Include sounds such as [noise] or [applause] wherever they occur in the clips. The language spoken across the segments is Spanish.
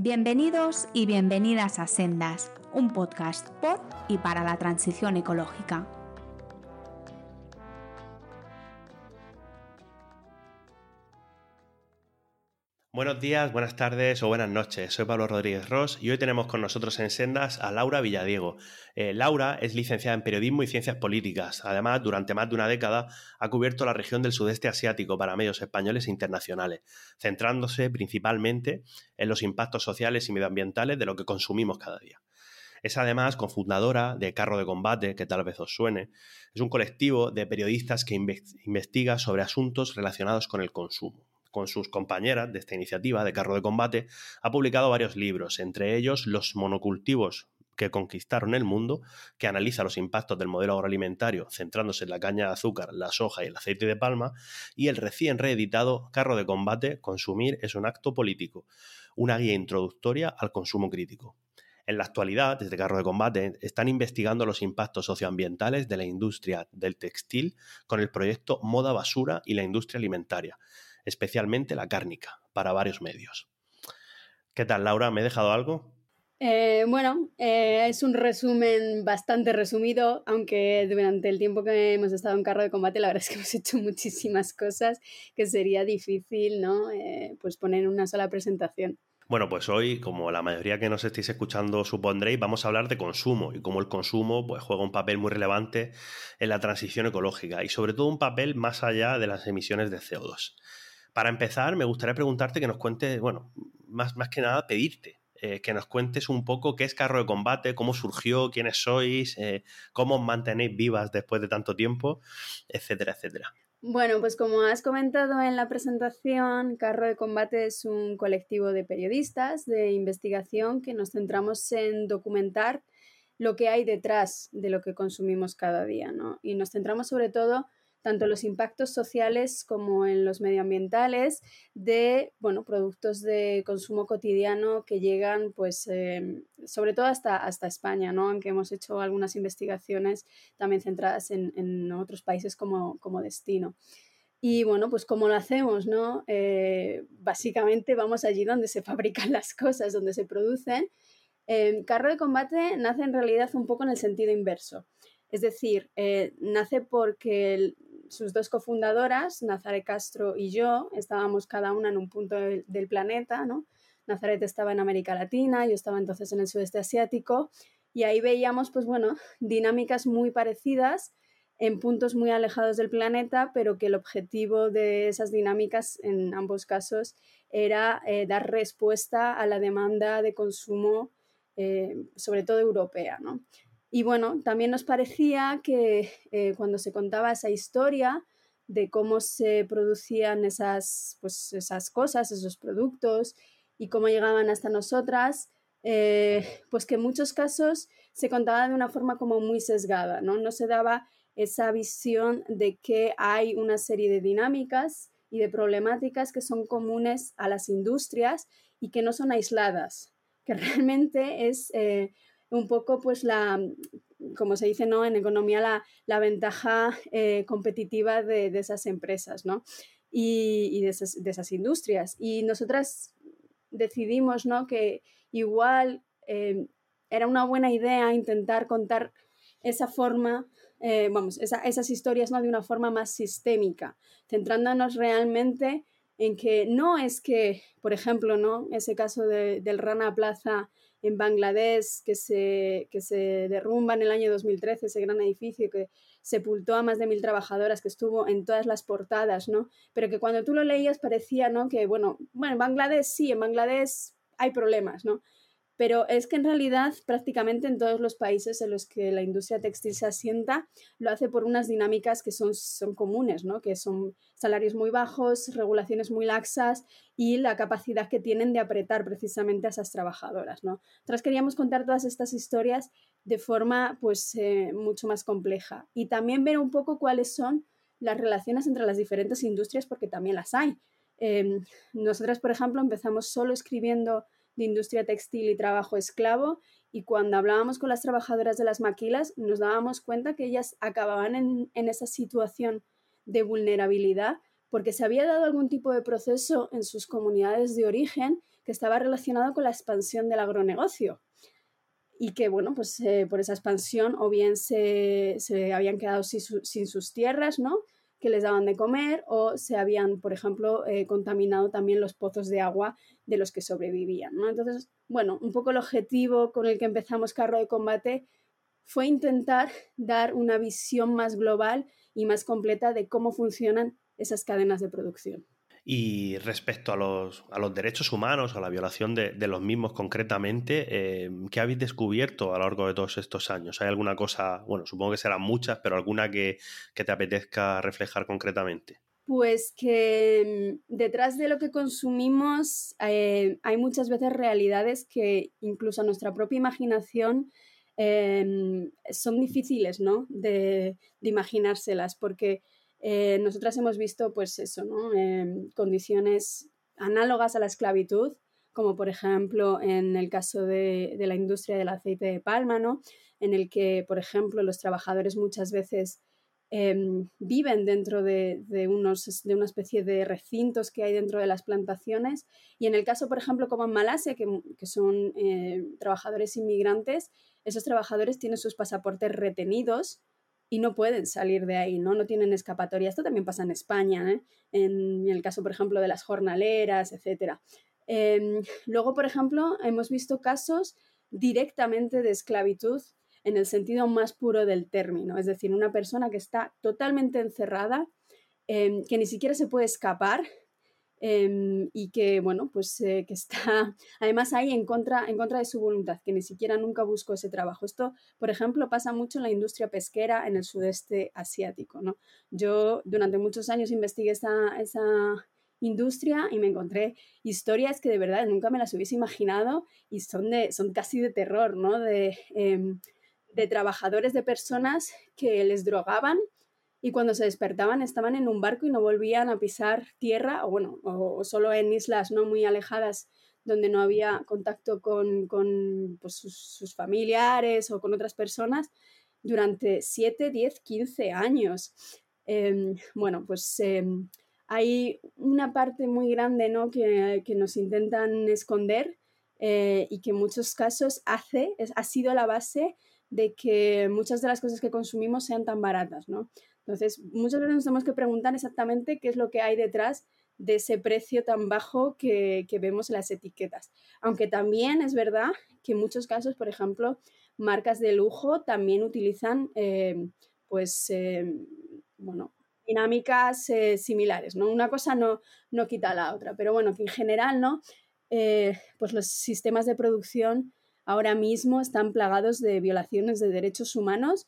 Bienvenidos y bienvenidas a Sendas, un podcast por y para la transición ecológica. Buenos días, buenas tardes o buenas noches. Soy Pablo Rodríguez Ross y hoy tenemos con nosotros en Sendas a Laura Villadiego. Eh, Laura es licenciada en Periodismo y Ciencias Políticas. Además, durante más de una década ha cubierto la región del sudeste asiático para medios españoles e internacionales, centrándose principalmente en los impactos sociales y medioambientales de lo que consumimos cada día. Es además cofundadora de Carro de Combate, que tal vez os suene. Es un colectivo de periodistas que investiga sobre asuntos relacionados con el consumo con sus compañeras de esta iniciativa de carro de combate, ha publicado varios libros, entre ellos Los monocultivos que conquistaron el mundo, que analiza los impactos del modelo agroalimentario centrándose en la caña de azúcar, la soja y el aceite de palma, y el recién reeditado Carro de Combate, Consumir es un acto político, una guía introductoria al consumo crítico. En la actualidad, desde Carro de Combate, están investigando los impactos socioambientales de la industria del textil con el proyecto Moda Basura y la industria alimentaria, especialmente la cárnica, para varios medios. ¿Qué tal, Laura? ¿Me he dejado algo? Eh, bueno, eh, es un resumen bastante resumido, aunque durante el tiempo que hemos estado en carro de combate, la verdad es que [laughs] hemos hecho muchísimas cosas que sería difícil, ¿no? Eh, pues poner en una sola presentación. Bueno, pues hoy, como la mayoría que nos estéis escuchando supondréis, vamos a hablar de consumo y cómo el consumo pues, juega un papel muy relevante en la transición ecológica y sobre todo un papel más allá de las emisiones de CO2. Para empezar, me gustaría preguntarte que nos cuentes, bueno, más, más que nada pedirte eh, que nos cuentes un poco qué es Carro de Combate, cómo surgió, quiénes sois, eh, cómo os mantenéis vivas después de tanto tiempo, etcétera, etcétera. Bueno, pues como has comentado en la presentación, Carro de Combate es un colectivo de periodistas de investigación que nos centramos en documentar lo que hay detrás de lo que consumimos cada día, ¿no? Y nos centramos sobre todo tanto los impactos sociales como en los medioambientales de bueno, productos de consumo cotidiano que llegan, pues, em, sobre todo hasta, hasta España, ¿no? aunque hemos hecho algunas investigaciones también centradas en, otros países como, destino. Y bueno, pues ¿cómo lo hacemos? ¿no? Eh, básicamente vamos allí donde se fabrican las cosas, donde se producen. Eh, carro de combate nace en realidad un poco en el sentido inverso. Es decir, eh, nace porque sus dos cofundadoras, Nazaret Castro y yo, estábamos cada una en un punto del, planeta, ¿no? Nazaret estaba en América Latina, yo estaba entonces en el sudeste asiático, y ahí veíamos, pues bueno, dinámicas muy parecidas en puntos muy alejados del planeta, pero que el objetivo de esas dinámicas en ambos casos era eh, dar respuesta a la demanda de consumo, eh, sobre todo europea. ¿no? Y bueno, también nos parecía que eh, cuando se contaba esa historia de cómo se producían esas, pues, esas cosas, esos productos y cómo llegaban hasta nosotras, eh, pues que en muchos casos se contaba de una forma como muy sesgada, ¿no? No se daba esa visión de que hay una serie de dinámicas y de problemáticas que son comunes a las industrias y que no son aisladas, que [laughs] realmente es eh, un poco pues la, como se dice ¿no? en economía, la, ventaja eh, competitiva de, esas empresas ¿no? y, de, esas, industrias. Y nosotras decidimos ¿no? que igual eh, era una buena idea intentar contar esa forma, eh, vamos, esas historias ¿no? de una forma más sistémica, centrándonos realmente en que no es que, por ejemplo, ¿no? ese caso del Rana Plaza en Bangladesh que se, que se derrumba en el año 2013, ese gran edificio que sepultó a más de mil trabajadoras, que estuvo en todas las portadas, ¿no? Pero que cuando tú lo leías parecía, ¿no? Que, bueno, bueno, en Bangladesh sí, en Bangladesh hay problemas, ¿no? Pero es que en realidad prácticamente en todos los países en los que la industria textil se asienta lo hace por unas dinámicas que son, son comunes, ¿no? que son salarios muy bajos, regulaciones muy laxas y la capacidad que tienen de apretar precisamente a esas trabajadoras. ¿no? Nosotros queríamos contar todas estas historias de forma pues, eh, mucho más compleja y también ver un poco cuáles son las relaciones entre las diferentes industrias porque también las hay. Eh, nosotras, por ejemplo, empezamos solo escribiendo de industria textil y trabajo esclavo y cuando hablábamos con las trabajadoras de las maquilas nos dábamos cuenta que ellas acababan en, esa situación de vulnerabilidad porque se había dado algún tipo de proceso en sus comunidades de origen que estaba relacionado con la expansión del agronegocio y que, bueno, pues eh, por esa expansión o bien se, habían quedado sin, sus tierras, ¿no? Que les daban de comer o se habían, por ejemplo, eh, contaminado también los pozos de agua de los que sobrevivían. Entonces, bueno, un poco el objetivo con el que empezamos Carro de Combate fue intentar dar una visión más global y más completa de cómo funcionan esas cadenas de producción. Y respecto a los, derechos humanos, a la violación de, los mismos concretamente, eh, ¿qué habéis descubierto a lo largo de todos estos años? ¿Hay alguna cosa, bueno, supongo que serán muchas, pero alguna que, te apetezca reflejar concretamente? Pues que mm, detrás de lo que consumimos eh, hay muchas veces realidades que incluso a nuestra propia imaginación em, son difíciles ¿no? de, de imaginárselas, porque eh, nosotras hemos visto, pues eso, ¿no? Em, condiciones análogas a la esclavitud, como por ejemplo en el caso de, la industria del aceite de palma, ¿no? En el que, por ejemplo, los trabajadores muchas veces em, viven dentro de, unos, de una especie de recintos que hay dentro de las plantaciones. Y en el caso, por ejemplo, como en Malasia, que, que son eh, trabajadores inmigrantes, esos trabajadores tienen sus pasaportes retenidos y no pueden salir de ahí, ¿no? No tienen escapatoria. Esto también pasa en España, ¿eh? en, el caso, por ejemplo, de las jornaleras, etc. Em, luego, por ejemplo, hemos visto casos directamente de esclavitud en el sentido más puro del término, es decir, una persona que está totalmente encerrada, em, que ni siquiera se puede escapar Em, y que, bueno, pues eh, que está [laughs] además ahí en contra, en contra de su voluntad, que ni siquiera nunca buscó ese trabajo. Esto, por ejemplo, pasa mucho en la industria pesquera en el sudeste asiático, ¿no? Yo durante muchos años investigué esa, esa industria y me encontré historias que de verdad nunca me las hubiese imaginado y son, de, son casi de terror, ¿no? De, em, de trabajadores, de personas que les drogaban y cuando se despertaban estaban en un barco y no volvían a pisar tierra, o bueno, o, solo en islas no muy alejadas donde no había contacto con, con pues, sus, familiares o con otras personas durante 7, 10, 15 años. Em, bueno, pues em, hay una parte muy grande ¿no? que, que nos intentan esconder eh, y que en muchos casos hace, ha sido la base de que muchas de las cosas que consumimos sean tan baratas, ¿no? Entonces, muchas veces nos tenemos que preguntar exactamente qué es lo que hay detrás de ese precio tan bajo que, vemos en las etiquetas. Aunque también es verdad que en muchos casos, por ejemplo, marcas de lujo también utilizan, eh, pues, eh, bueno, dinámicas eh, similares, ¿no? Una cosa no, no quita la otra, pero bueno, que en general, ¿no? pues los sistemas de producción ahora mismo están plagados de violaciones de derechos humanos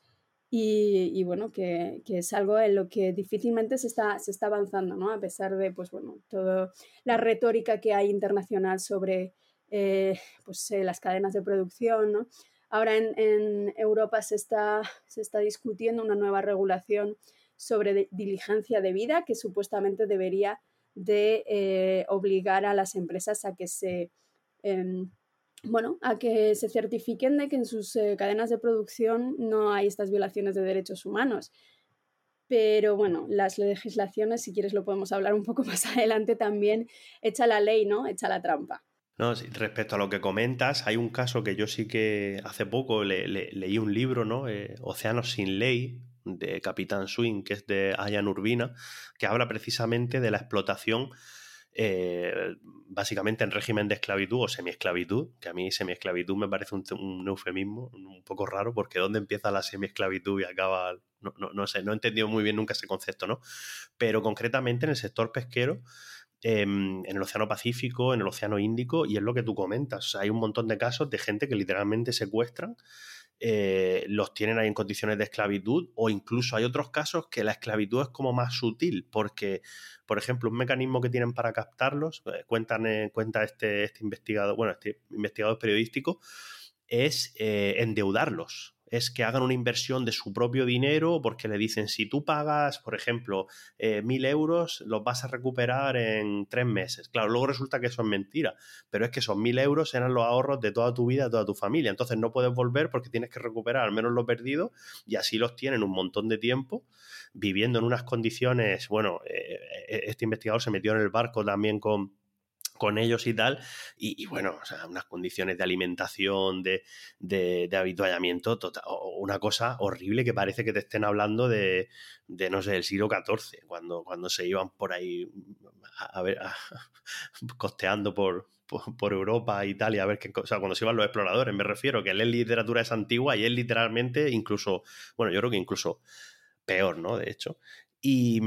y, bueno, que, es algo en lo que difícilmente se está, se está avanzando, ¿no? A pesar de, pues bueno, toda la retórica que hay internacional sobre eh, pues, eh, las cadenas de producción, ¿no? Ahora en, Europa se está, se está discutiendo una nueva regulación sobre diligencia de vida que supuestamente debería de eh, obligar a las empresas a que se em, bueno, a que se certifiquen de que en sus eh, cadenas de producción no hay estas violaciones de derechos humanos. Pero bueno, las legislaciones, si quieres lo podemos hablar un poco [laughs] más adelante también, echa la ley, ¿no? Echa la trampa. No, respecto a lo que comentas, hay un caso que yo sí que hace poco leí un libro, ¿no? Eh, Océanos sin ley, de Capitán Swing, que es de Ayan Urbina, que habla precisamente de la explotación eh, básicamente en régimen de esclavitud o semiesclavitud, que a mí semiesclavitud me parece un, eufemismo un poco raro, porque ¿dónde empieza la semiesclavitud y acaba? No, no, sé, no he entendido muy bien nunca ese concepto, ¿no? Pero concretamente en el sector pesquero, em, en el Océano Pacífico, en el Océano Índico, y es lo que tú comentas. hay un montón de casos de gente que literalmente secuestran eh, los tienen ahí en condiciones de esclavitud o incluso hay otros casos que la esclavitud es como más sutil porque, por ejemplo, un mecanismo que tienen para captarlos, eh, cuentan, eh, cuenta este, este investigador, bueno, este investigador periodístico, es endeudarlos es que hagan una inversión de su propio dinero porque le dicen, si tú pagas, por ejemplo, eh, mil euros, los vas a recuperar en tres meses. Claro, luego resulta que eso es mentira, pero es que esos mil euros eran los ahorros de toda tu vida, de toda tu familia. Entonces no puedes volver porque tienes que recuperar al menos lo perdido y así los tienen un montón de tiempo viviendo en unas condiciones, bueno, eh, eh, este investigador se metió en el barco también con con ellos y tal, y, bueno, o sea, unas condiciones de alimentación, de, de, habituallamiento, tota, una cosa horrible que parece que te estén hablando de, de no sé, el siglo XIV, cuando, cuando se iban por ahí a, ver, [laughs] costeando por, por, Europa, Italia, a ver qué cosa, cuando se iban los exploradores, me refiero, que leer literatura es antigua y es literalmente incluso, bueno, yo creo que incluso peor, ¿no? De hecho. Y,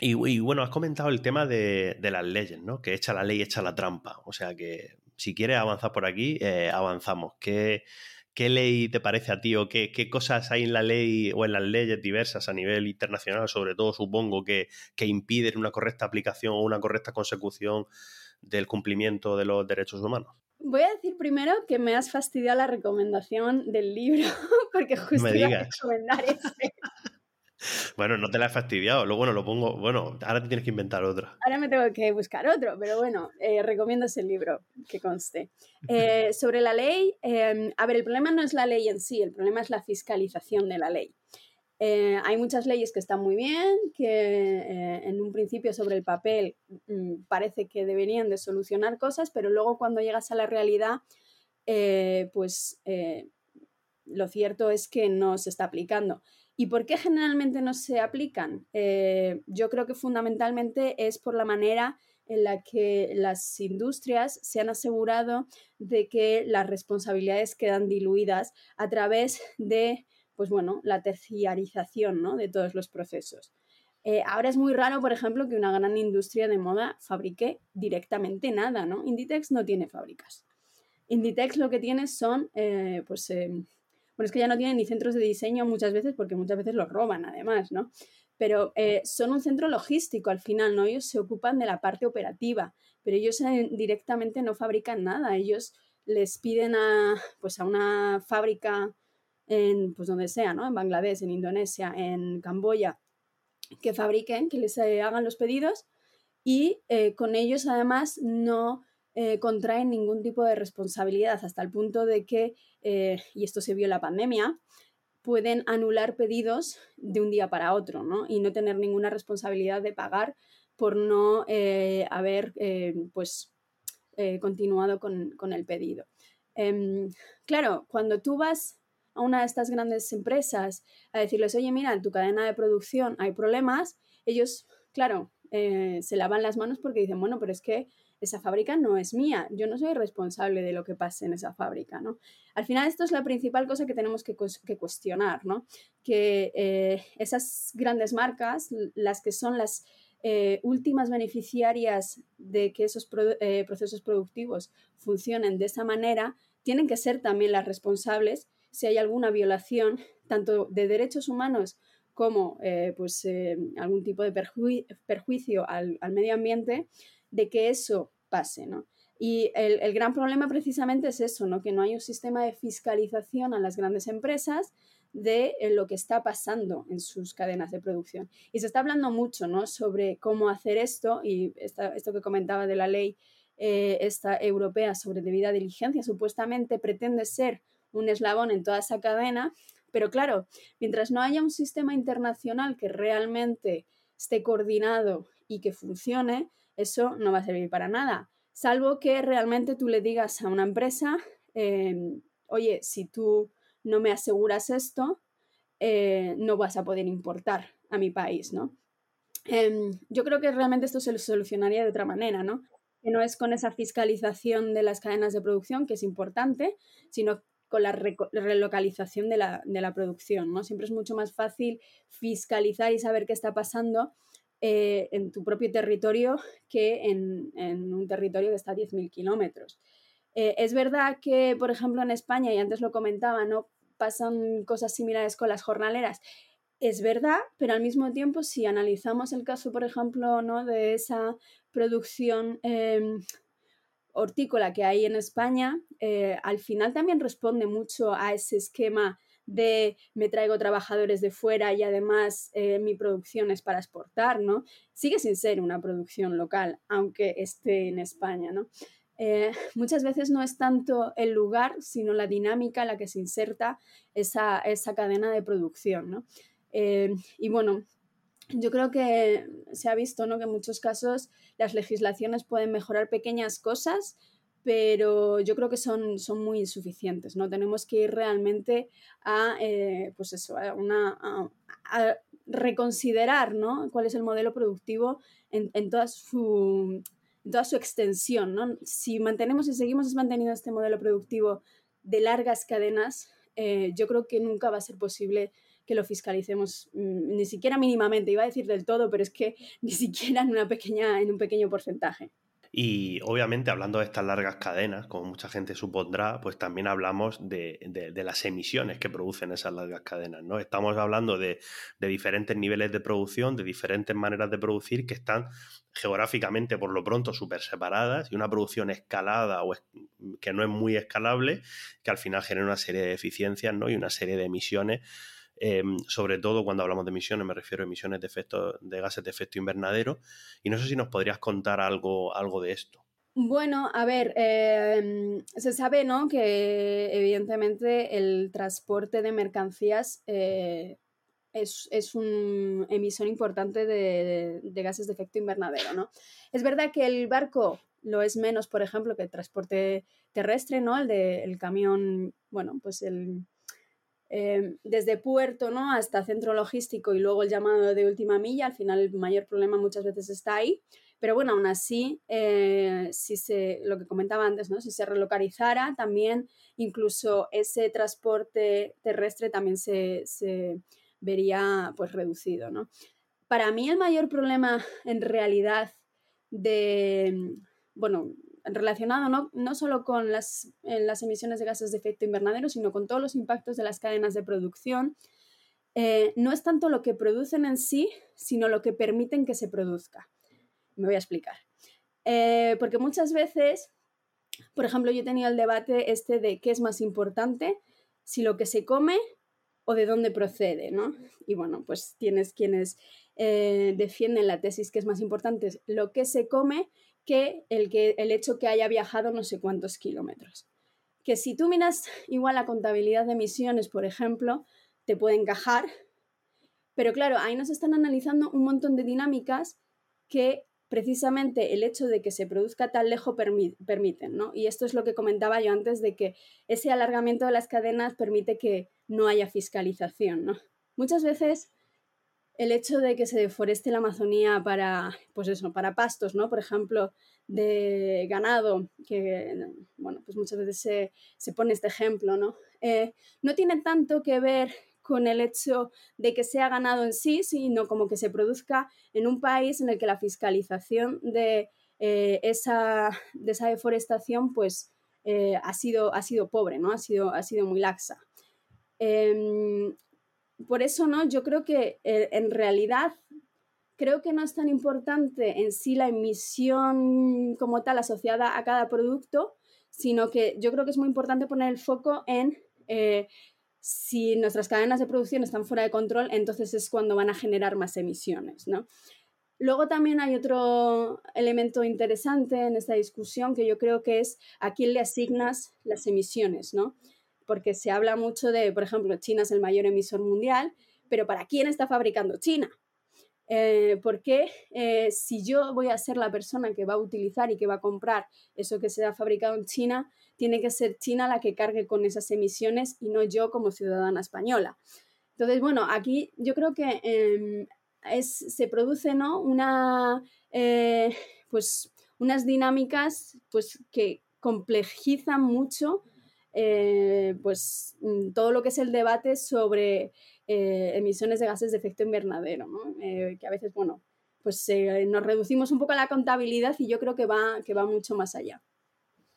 mm, y, bueno, has comentado el tema de, las leyes, ¿no? Que echa la ley, echa la trampa. O sea que si quieres avanzar por aquí, eh, avanzamos. ¿Qué, ¿Qué ley te parece a ti o qué, qué, cosas hay en la ley o en las leyes diversas a nivel internacional, sobre todo, supongo, que, que impiden una correcta aplicación o una correcta consecución del cumplimiento de los derechos humanos? Voy a decir primero que me has fastidiado la recomendación del libro, [laughs] porque justo iba a recomendar ese. Bueno, no te la he fastidiado. Luego bueno, lo pongo. Bueno, ahora te tienes que inventar otro. Ahora me tengo que buscar otro, pero bueno, eh, recomiendo ese libro que conste. [laughs] Eh, sobre la ley, em, a ver, el problema no es la ley en sí, el problema es la fiscalización de la ley. Eh, hay muchas leyes que están muy bien, que en un principio sobre el papel mm, parece que deberían de solucionar cosas, pero luego cuando llegas a la realidad, pues lo cierto es que no se está aplicando. ¿Y por qué generalmente no se aplican? Eh, yo creo que fundamentalmente es por la manera en la que las industrias se han asegurado de que las responsabilidades quedan diluidas a través de, pues bueno, la terciarización ¿no? de todos los procesos. Eh, ahora es muy raro, por ejemplo, que una gran industria de moda fabrique directamente nada, ¿no? Inditex no tiene fábricas. Inditex lo que tiene son, eh, pues, em, bueno, es que ya no tienen ni centros de diseño muchas veces porque muchas veces los roban además, ¿no? Pero eh, son un centro logístico al final, ¿no? Ellos se ocupan de la parte operativa, pero ellos eh, directamente no fabrican nada. Ellos les piden a, pues a una fábrica en, pues donde sea, ¿no? En Bangladesh, en Indonesia, en Camboya, que fabriquen, que les eh, hagan los pedidos y con ellos además no eh, contraen ningún tipo de responsabilidad hasta el punto de que, eh, y esto se vio en la pandemia, pueden anular pedidos de un día para otro ¿no? y no tener ninguna responsabilidad de pagar por no eh, haber pues, continuado con, con, el pedido. Em, claro, cuando tú vas a una de estas grandes empresas a decirles, oye, mira, en tu cadena de producción hay problemas, ellos, claro, se lavan las manos porque dicen, bueno, pero es que esa fábrica no es mía, yo no soy responsable de lo que pase en esa fábrica, ¿no? Al final esto es la principal cosa que tenemos que, cuestionar, ¿no? Que eh, esas grandes marcas, las que son las eh, últimas beneficiarias de que esos eh, procesos productivos funcionen de esa manera, tienen que ser también las responsables si hay alguna violación tanto de derechos humanos como pues, algún tipo de perjuicio al, al medio ambiente, de que eso pase, ¿no? Y el, gran problema precisamente es eso, ¿no? Que no hay un sistema de fiscalización a las grandes empresas de eh, lo que está pasando en sus cadenas de producción. Y se está hablando mucho, ¿no? Sobre cómo hacer esto y esto que comentaba de la ley eh, esta europea sobre debida diligencia, supuestamente pretende ser un eslabón en toda esa cadena, pero claro, mientras no haya un sistema internacional que realmente esté coordinado y que funcione, eso no va a servir para nada, salvo que realmente tú le digas a una empresa, em, oye, si tú no me aseguras esto, eh, no vas a poder importar a mi país, ¿no? Em, yo creo que realmente esto se solucionaría de otra manera, ¿no? Que no es con esa fiscalización de las cadenas de producción, que es importante, sino con la relocalización de la, de la producción, ¿no? Siempre es mucho más fácil fiscalizar y saber qué está pasando eh, en tu propio territorio que en, un territorio que está a 10.000 kilómetros. Eh, es verdad que, por ejemplo, en España, y antes lo comentaba, ¿no? pasan cosas similares con las jornaleras. Es verdad, pero al mismo tiempo, si analizamos el caso, por ejemplo, ¿no? de esa producción em, hortícola que hay en España, eh, al final también responde mucho a ese esquema de me traigo trabajadores de fuera y además eh, mi producción es para exportar, ¿no? Sigue sin ser una producción local, aunque esté en España, ¿no? Eh, [laughs] muchas veces no es tanto el lugar, sino la dinámica en la que se inserta esa, cadena de producción, ¿no? Eh, y bueno, yo creo que se ha visto ¿no? que en muchos casos las legislaciones pueden mejorar pequeñas cosas, pero yo creo que son, son muy insuficientes. ¿no? Tenemos que ir realmente a, eh, pues eso, a, una, a, reconsiderar ¿no? cuál es el modelo productivo en, en, toda su, toda su extensión. ¿no? Si mantenemos y seguimos manteniendo este modelo productivo de largas cadenas, eh, yo creo que nunca va a ser posible que lo fiscalicemos mm, ni siquiera mínimamente, iba a decir del todo, pero es que [laughs] ni siquiera en, una pequeña, en un pequeño porcentaje. Y obviamente hablando de estas largas cadenas, como mucha gente supondrá, pues también hablamos de, las emisiones que producen esas largas cadenas. ¿no? Estamos hablando de, diferentes niveles de producción, de diferentes maneras de producir que están geográficamente por lo pronto súper separadas y una producción escalada o que no es muy escalable, que al final genera una serie de deficiencias ¿no? y una serie de emisiones Em, sobre todo cuando hablamos de emisiones, me refiero a emisiones de, efecto, de gases de efecto invernadero. Y no sé si nos podrías contar algo, algo de esto. Bueno, a ver, em, se sabe ¿no? que evidentemente el transporte de mercancías eh, es, es, un emisor importante de, de, gases de efecto invernadero. ¿no? Es verdad que el barco lo es menos, por ejemplo, que el transporte terrestre, ¿no? el del camión, bueno, pues el, Em, desde puerto ¿no? hasta centro logístico y luego el llamado de última milla, al final el mayor problema muchas veces está ahí. Pero bueno, aún así, eh, si se, lo que comentaba antes, ¿no? si se relocalizara, también incluso ese transporte terrestre también se, se vería pues reducido. ¿no? Para mí el mayor problema en realidad de, bueno, relacionado no, no solo con las, las, emisiones de gases de efecto invernadero, sino con todos los impactos de las cadenas de producción, eh, no es tanto lo que producen en sí, sino lo que permiten que se produzca. Me voy a explicar. Eh, porque muchas veces, por ejemplo, yo he tenido el debate este de qué es más importante, si lo que se come o de dónde procede, ¿no? Y bueno, pues tienes quienes eh, defienden la tesis que es más importante lo que se come que el, que el hecho que haya viajado no sé cuántos kilómetros. Que si tú miras igual la contabilidad de emisiones, por ejemplo, te puede encajar, pero claro, ahí nos están analizando un montón de dinámicas que precisamente el hecho de que se produzca tan lejos permiten, ¿no? Y esto es lo que comentaba yo antes de que ese alargamiento de las cadenas permite que no haya fiscalización, ¿no? Muchas veces el hecho de que se deforeste la Amazonía para, pues eso, para pastos, ¿no? Por ejemplo, de ganado, que, bueno, pues muchas veces se, pone este ejemplo, ¿no? Eh, no tiene tanto que ver con el hecho de que sea ganado en sí, sino como que se produzca en un país en el que la fiscalización de, eh, esa, de esa deforestación, pues, eh, ha, sido, ha sido pobre, ¿no? Ha sido, ha sido muy laxa. Em, por eso, ¿no? Yo creo que eh, en realidad creo que no es tan importante en sí la emisión como tal asociada a cada producto, sino que yo creo que es muy importante poner el foco en eh, si nuestras cadenas de producción están fuera de control, entonces es cuando van a generar más emisiones, ¿no? Luego también hay otro elemento interesante en esta discusión que yo creo que es a quién le asignas las emisiones, ¿no? Porque se habla mucho de, por ejemplo, China es el mayor emisor mundial, pero ¿para quién está fabricando China? Eh, porque eh, si yo voy a ser la persona que va a utilizar y que va a comprar eso que se ha fabricado en China, tiene que ser China la que cargue con esas emisiones y no yo como ciudadana española. Entonces, bueno, aquí yo creo que em, es, se produce ¿no? una, eh, pues, unas dinámicas pues, que complejizan mucho eh, pues mm, todo lo que es el debate sobre eh, emisiones de gases de efecto invernadero, eh, que a veces, bueno, pues nos reducimos un poco a la contabilidad y yo creo que va, que va mucho más allá.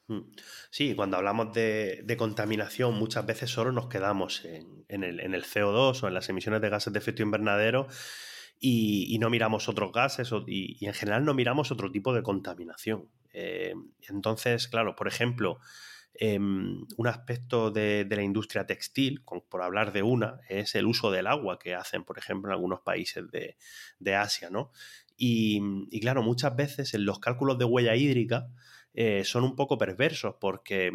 Mm. Sí, cuando hablamos de, contaminación muchas veces solo nos quedamos en, el, CO2 o en las emisiones de gases de efecto invernadero y, no miramos otros gases y, en general no miramos otro tipo de contaminación. entonces, claro, por ejemplo, Em, un aspecto de, la industria textil, por hablar de una, es el uso del agua que hacen, por ejemplo, en algunos países de, Asia, ¿no? Y, claro, muchas veces en los cálculos de huella hídrica eh, son un poco perversos porque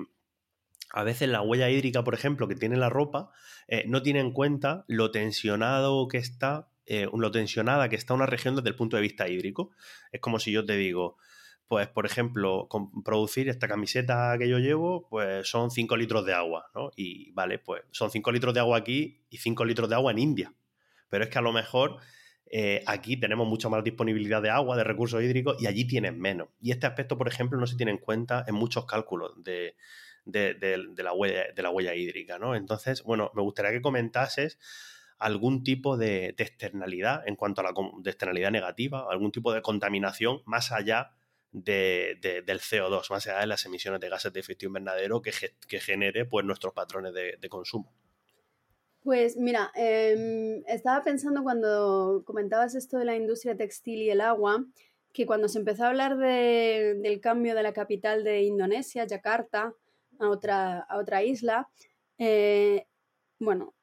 a veces la huella hídrica, por ejemplo, que tiene la ropa, eh, no tiene en cuenta lo tensionado que está eh, lo tensionada que está una región desde el punto de vista hídrico. Es como si yo te digo, pues por ejemplo, producir esta camiseta que yo llevo, pues son 5 litros de agua, ¿no? Y vale, pues son 5 litros de agua aquí y 5 litros de agua en India. Pero es que a lo mejor eh, aquí tenemos mucha más disponibilidad de agua, de recursos hídricos, y allí tienen menos. Y este aspecto, por ejemplo, no se tiene en cuenta en muchos cálculos de, la, huella, de la huella hídrica, ¿no? Entonces, bueno, me gustaría que comentases algún tipo de, externalidad en cuanto a la de externalidad negativa, algún tipo de contaminación más allá del CO2, más allá de las emisiones de gases de efecto invernadero que, genere pues, nuestros patrones de, consumo. Pues mira, em, estaba pensando cuando comentabas esto de la industria textil y el agua, que cuando se empezó a hablar del cambio de la capital de Indonesia, Yakarta, a otra, a otra isla, eh, bueno,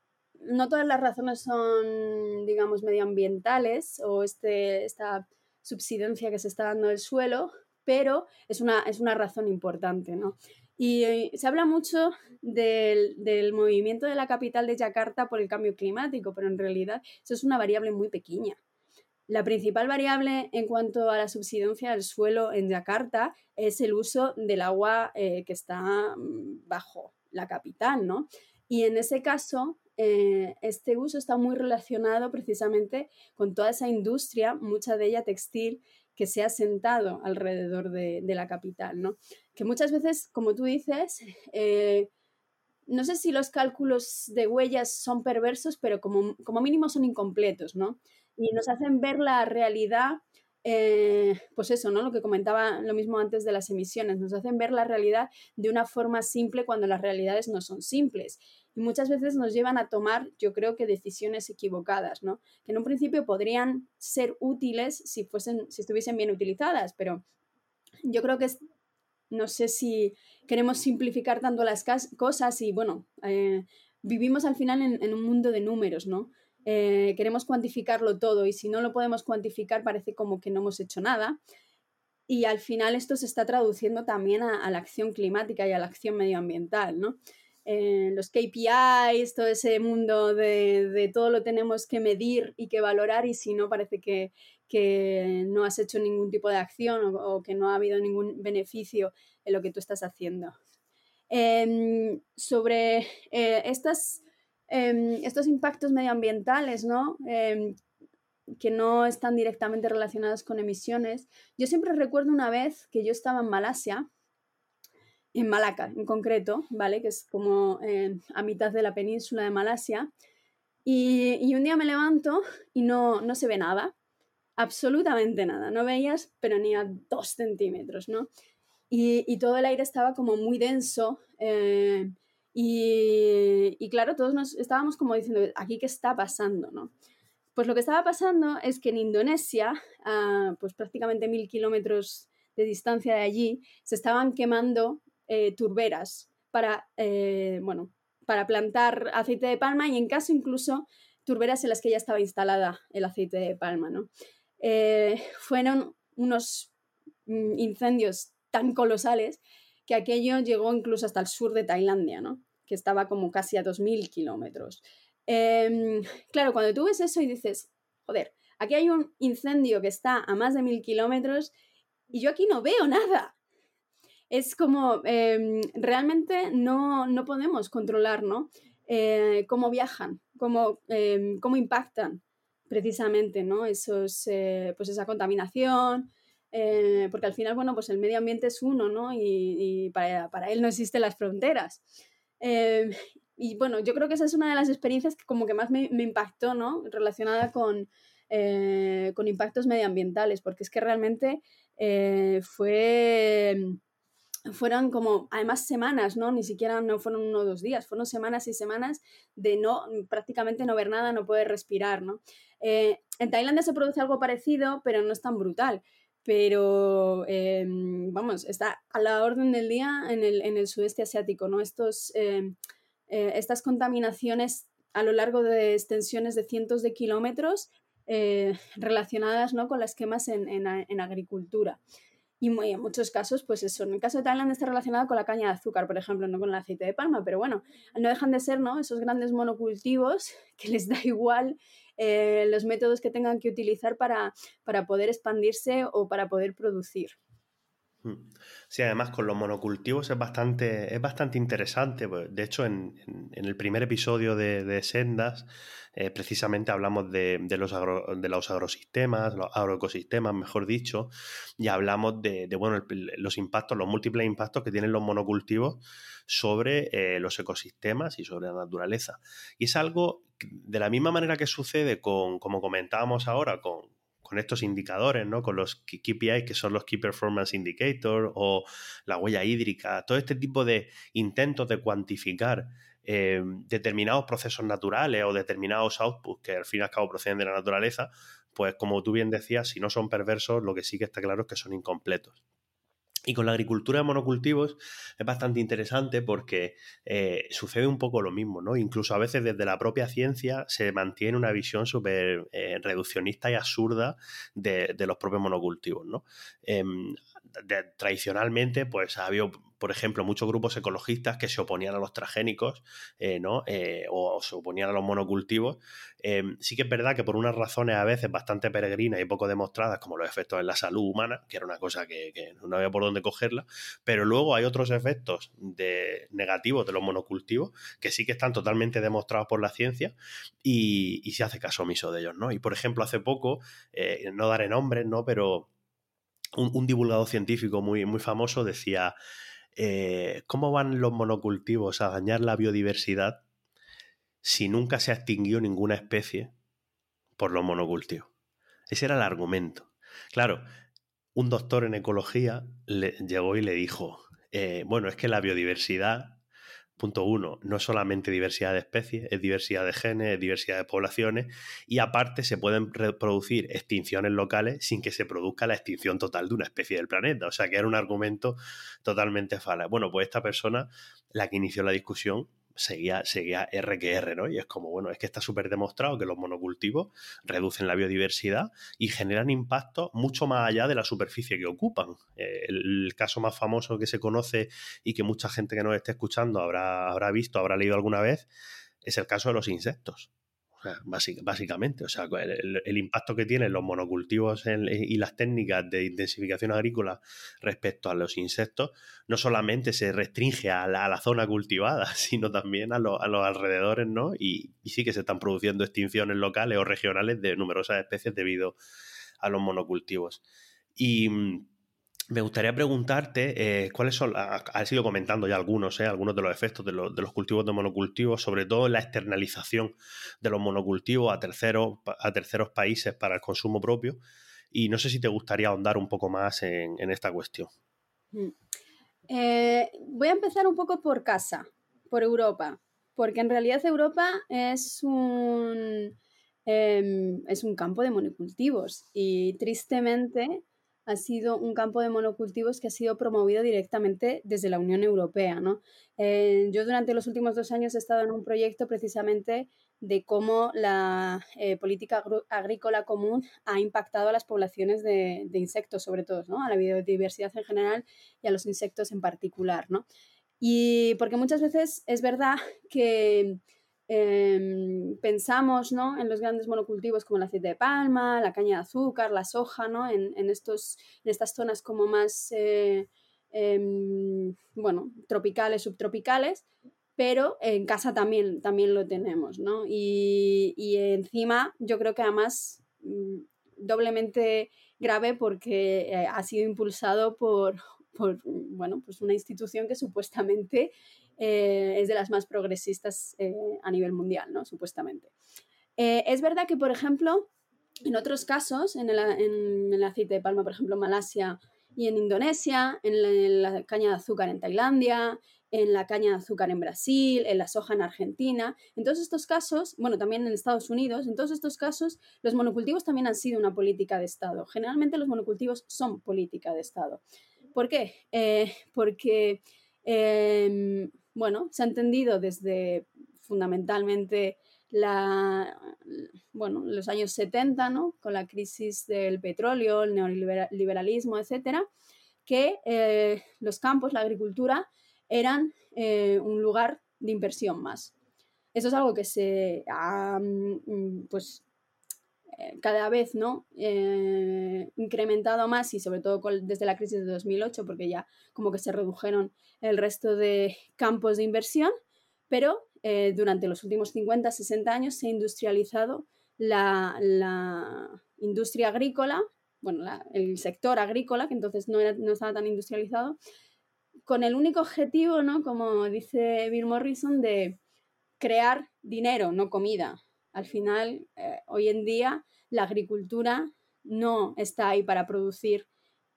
no todas las razones son, digamos, medioambientales o este, esta subsidencia que se está dando del suelo, pero es una, es una razón importante, ¿no? Y eh, se habla mucho del, del, movimiento de la capital de Yakarta por el cambio climático, pero en realidad eso es una variable muy pequeña. La principal variable en cuanto a la subsidencia del suelo en Yakarta es el uso del agua eh, que está mm, bajo la capital, ¿no? Y en ese caso, eh, este uso está muy relacionado precisamente con toda esa industria, mucha de ella textil, que se ha sentado alrededor de, la capital, ¿no? Que muchas veces, como tú dices, eh, no sé si los cálculos de huellas son perversos, pero como, como mínimo son incompletos, ¿no? Y nos hacen ver la realidad eh, pues eso, ¿no? Lo que comentaba lo mismo antes de las emisiones, nos hacen ver la realidad de una forma simple cuando las realidades no son simples. Y muchas veces nos llevan a tomar, yo creo que decisiones equivocadas, ¿no? Que en un principio podrían ser útiles si, fuesen, si estuviesen bien utilizadas, pero yo creo que no sé si queremos simplificar tanto las cosas y, bueno, eh, vivimos al final en, un mundo de números, ¿no? Eh, queremos cuantificarlo todo y si no lo podemos cuantificar parece como que no hemos hecho nada. Y al final esto se está traduciendo también a, la acción climática y a la acción medioambiental, ¿no? Eh, los KPIs, todo ese mundo de, todo lo tenemos que medir y que valorar y si no parece que, no has hecho ningún tipo de acción o, que no ha habido ningún beneficio en lo que tú estás haciendo. Em, sobre eh, estas Em, estos impactos medioambientales, ¿no? Em, que no están directamente relacionados con emisiones. Yo siempre recuerdo una vez que yo estaba en Malasia, en Malaca en concreto, ¿vale? Que es como em, a mitad de la península de Malasia. Y, un día me levanto y no, no se ve nada, absolutamente nada. No veías, pero ni a dos centímetros, ¿no? Y, y todo el aire estaba como muy denso. Eh, y, claro, todos nos estábamos como diciendo, ¿aquí qué está pasando? ¿no? Pues lo que estaba pasando es que en Indonesia, a pues prácticamente mil kilómetros de distancia de allí, se estaban quemando eh, turberas para, eh, bueno, para plantar aceite de palma y en caso incluso turberas en las que ya estaba instalada el aceite de palma. ¿no? Eh, fueron unos mm, incendios tan colosales que aquello llegó incluso hasta el sur de Tailandia, ¿no? que estaba como casi a 2.000 kilómetros. Em, claro, cuando tú ves eso y dices, joder, aquí hay un incendio que está a más de 1.000 kilómetros y yo aquí no veo nada. Es como, em, realmente no, no, podemos controlar, ¿no? Eh, cómo viajan, cómo, em, cómo impactan precisamente, ¿no? Esos, eh, pues esa contaminación, eh, porque al final, bueno, pues el medio ambiente es uno, ¿no? Y, para, él no existen las fronteras. Eh, y bueno, yo creo que esa es una de las experiencias que como que más me, impactó, ¿no? Relacionada con, con, impactos medioambientales, porque es que realmente fue fueron como, además, semanas, ¿no? Ni siquiera no fueron uno o dos días, fueron semanas y semanas de no, prácticamente no ver nada, no poder respirar, ¿no? en Tailandia se produce algo parecido, pero no es tan brutal pero em, vamos, está a la orden del día en el, en el sudeste asiático, ¿no? Estos, em, eh, estas contaminaciones a lo largo de extensiones de cientos de kilómetros eh, [laughs] relacionadas ¿no? con las quemas en, en, en agricultura. Y en muchos casos, pues eso, en el caso de Tailandia está relacionado con la caña de azúcar, por ejemplo, no con el aceite de palma, pero bueno, no dejan de ser ¿no? esos grandes monocultivos [laughs] que les da igual eh, los métodos que tengan que utilizar para, para poder expandirse o para poder producir. Sí, además con los monocultivos es bastante, es bastante interesante. Pues, de hecho, en, el primer episodio de, Sendas, eh, precisamente hablamos de, los de los agrosistemas, los agroecosistemas, mejor dicho, y hablamos de, bueno, los impactos, los múltiples impactos que tienen los monocultivos sobre eh, los ecosistemas y sobre la naturaleza. Y es algo de la misma manera que sucede con, como comentábamos ahora, con, con estos indicadores, ¿no? Con los KPIs, que son los Key Performance Indicator o la huella hídrica, todo este tipo de intentos de cuantificar eh, determinados procesos naturales o determinados outputs que al fin y al cabo proceden de la naturaleza, pues como tú bien decías, si no son perversos, lo que sí que está claro es que son incompletos. Y con la agricultura de monocultivos es bastante interesante porque eh, sucede un poco lo mismo, ¿no? Incluso a veces desde la propia ciencia se mantiene una visión súper eh, reduccionista y absurda de, los propios monocultivos, ¿no? Tradicionalmente, pues ha habido por ejemplo, muchos grupos ecologistas que se oponían a los transgénicos eh, ¿no? Eh, o se oponían a los monocultivos. Em, sí que es verdad que por unas razones a veces bastante peregrinas y poco demostradas, como los efectos en la salud humana, que era una cosa que, no había por dónde cogerla, pero luego hay otros efectos de, negativos de los monocultivos que sí que están totalmente demostrados por la ciencia y, se hace caso omiso de ellos. ¿no? Y por ejemplo, hace poco, eh, no daré nombres, ¿no? pero un, un divulgador científico muy, muy famoso decía eh, ¿cómo van los monocultivos a dañar la biodiversidad si nunca se extinguió ninguna especie por los monocultivos? Ese era el argumento. Claro, un doctor en ecología le, llegó y le dijo, eh, bueno, es que la biodiversidad Punto uno, no solamente diversidad de especies, es diversidad de genes, es diversidad de poblaciones y aparte se pueden reproducir extinciones locales sin que se produzca la extinción total de una especie del planeta. O sea que era un argumento totalmente falaz. Bueno, pues esta persona, la que inició la discusión, seguía, seguía R que R, ¿no? Y es como, bueno, es que está súper demostrado que los monocultivos reducen la biodiversidad y generan impactos mucho más allá de la superficie que ocupan. Eh, el, caso más famoso que se conoce y que mucha gente que nos esté escuchando habrá, habrá visto, habrá leído alguna vez, es el caso de los insectos básicamente, o sea, el, impacto que tienen los monocultivos y las técnicas de intensificación agrícola respecto a los insectos no solamente se restringe a la, zona cultivada, [laughs] sino también a, los alrededores, ¿no? Y, y, sí que se están produciendo extinciones locales o regionales de numerosas especies debido a los monocultivos. Y mm, me gustaría preguntarte eh, cuáles son, has ido comentando ya algunos, eh, algunos de los efectos de, los cultivos de monocultivos, sobre todo la externalización de los monocultivos a terceros, a terceros países para el consumo propio. Y no sé si te gustaría ahondar un poco más en, esta cuestión. Mm. Eh, voy a empezar un poco por casa, por Europa, porque en realidad Europa es un, em, es un campo de monocultivos y tristemente ha sido un campo de monocultivos que ha sido promovido directamente desde la Unión Europea. ¿no? Eh, yo durante los últimos dos años he estado en un proyecto precisamente de cómo la eh, política agrícola común ha impactado a las poblaciones de, insectos, sobre todo, ¿no? a la biodiversidad en general y a los insectos en particular. ¿no? Y porque muchas veces es verdad que Em, pensamos ¿no? en los grandes monocultivos como el aceite de palma, la caña de azúcar, la soja, ¿no? en, estos, en estas zonas como más eh, em, bueno, tropicales, subtropicales, pero en casa también, también lo tenemos. ¿no? Y, y encima yo creo que además mm, doblemente grave porque eh, ha sido impulsado por, [laughs] por bueno, pues una institución que supuestamente eh, es de las más progresistas eh, a nivel mundial, ¿no? Supuestamente. Eh, es verdad que, por ejemplo, en otros casos, en el, aceite de palma, por ejemplo, en Malasia y en Indonesia, en la, caña de azúcar en Tailandia, en la caña de azúcar en Brasil, en la soja en Argentina. En todos estos casos, bueno, también en Estados Unidos, en todos estos casos, los monocultivos también han sido una política de Estado. Generalmente los monocultivos son política de Estado. ¿Por qué? porque bueno, se ha entendido desde fundamentalmente la, bueno, los años 70, ¿no? con la crisis del petróleo, el neoliberalismo, etcétera, que eh, los campos, la agricultura, eran eh, un lugar de inversión más. Eso es algo que se ha mm, pues, cada vez ¿no? Eh, incrementado más y sobre todo desde la crisis de 2008 porque ya como que se redujeron el resto de campos de inversión, pero eh, durante los últimos 50, 60 años se ha industrializado la, industria agrícola, bueno, el sector agrícola, que entonces no, no estaba tan industrializado, con el único objetivo, ¿no? como dice Bill Morrison, de crear dinero, no comida. Al final, eh, hoy en día, la agricultura no está ahí para producir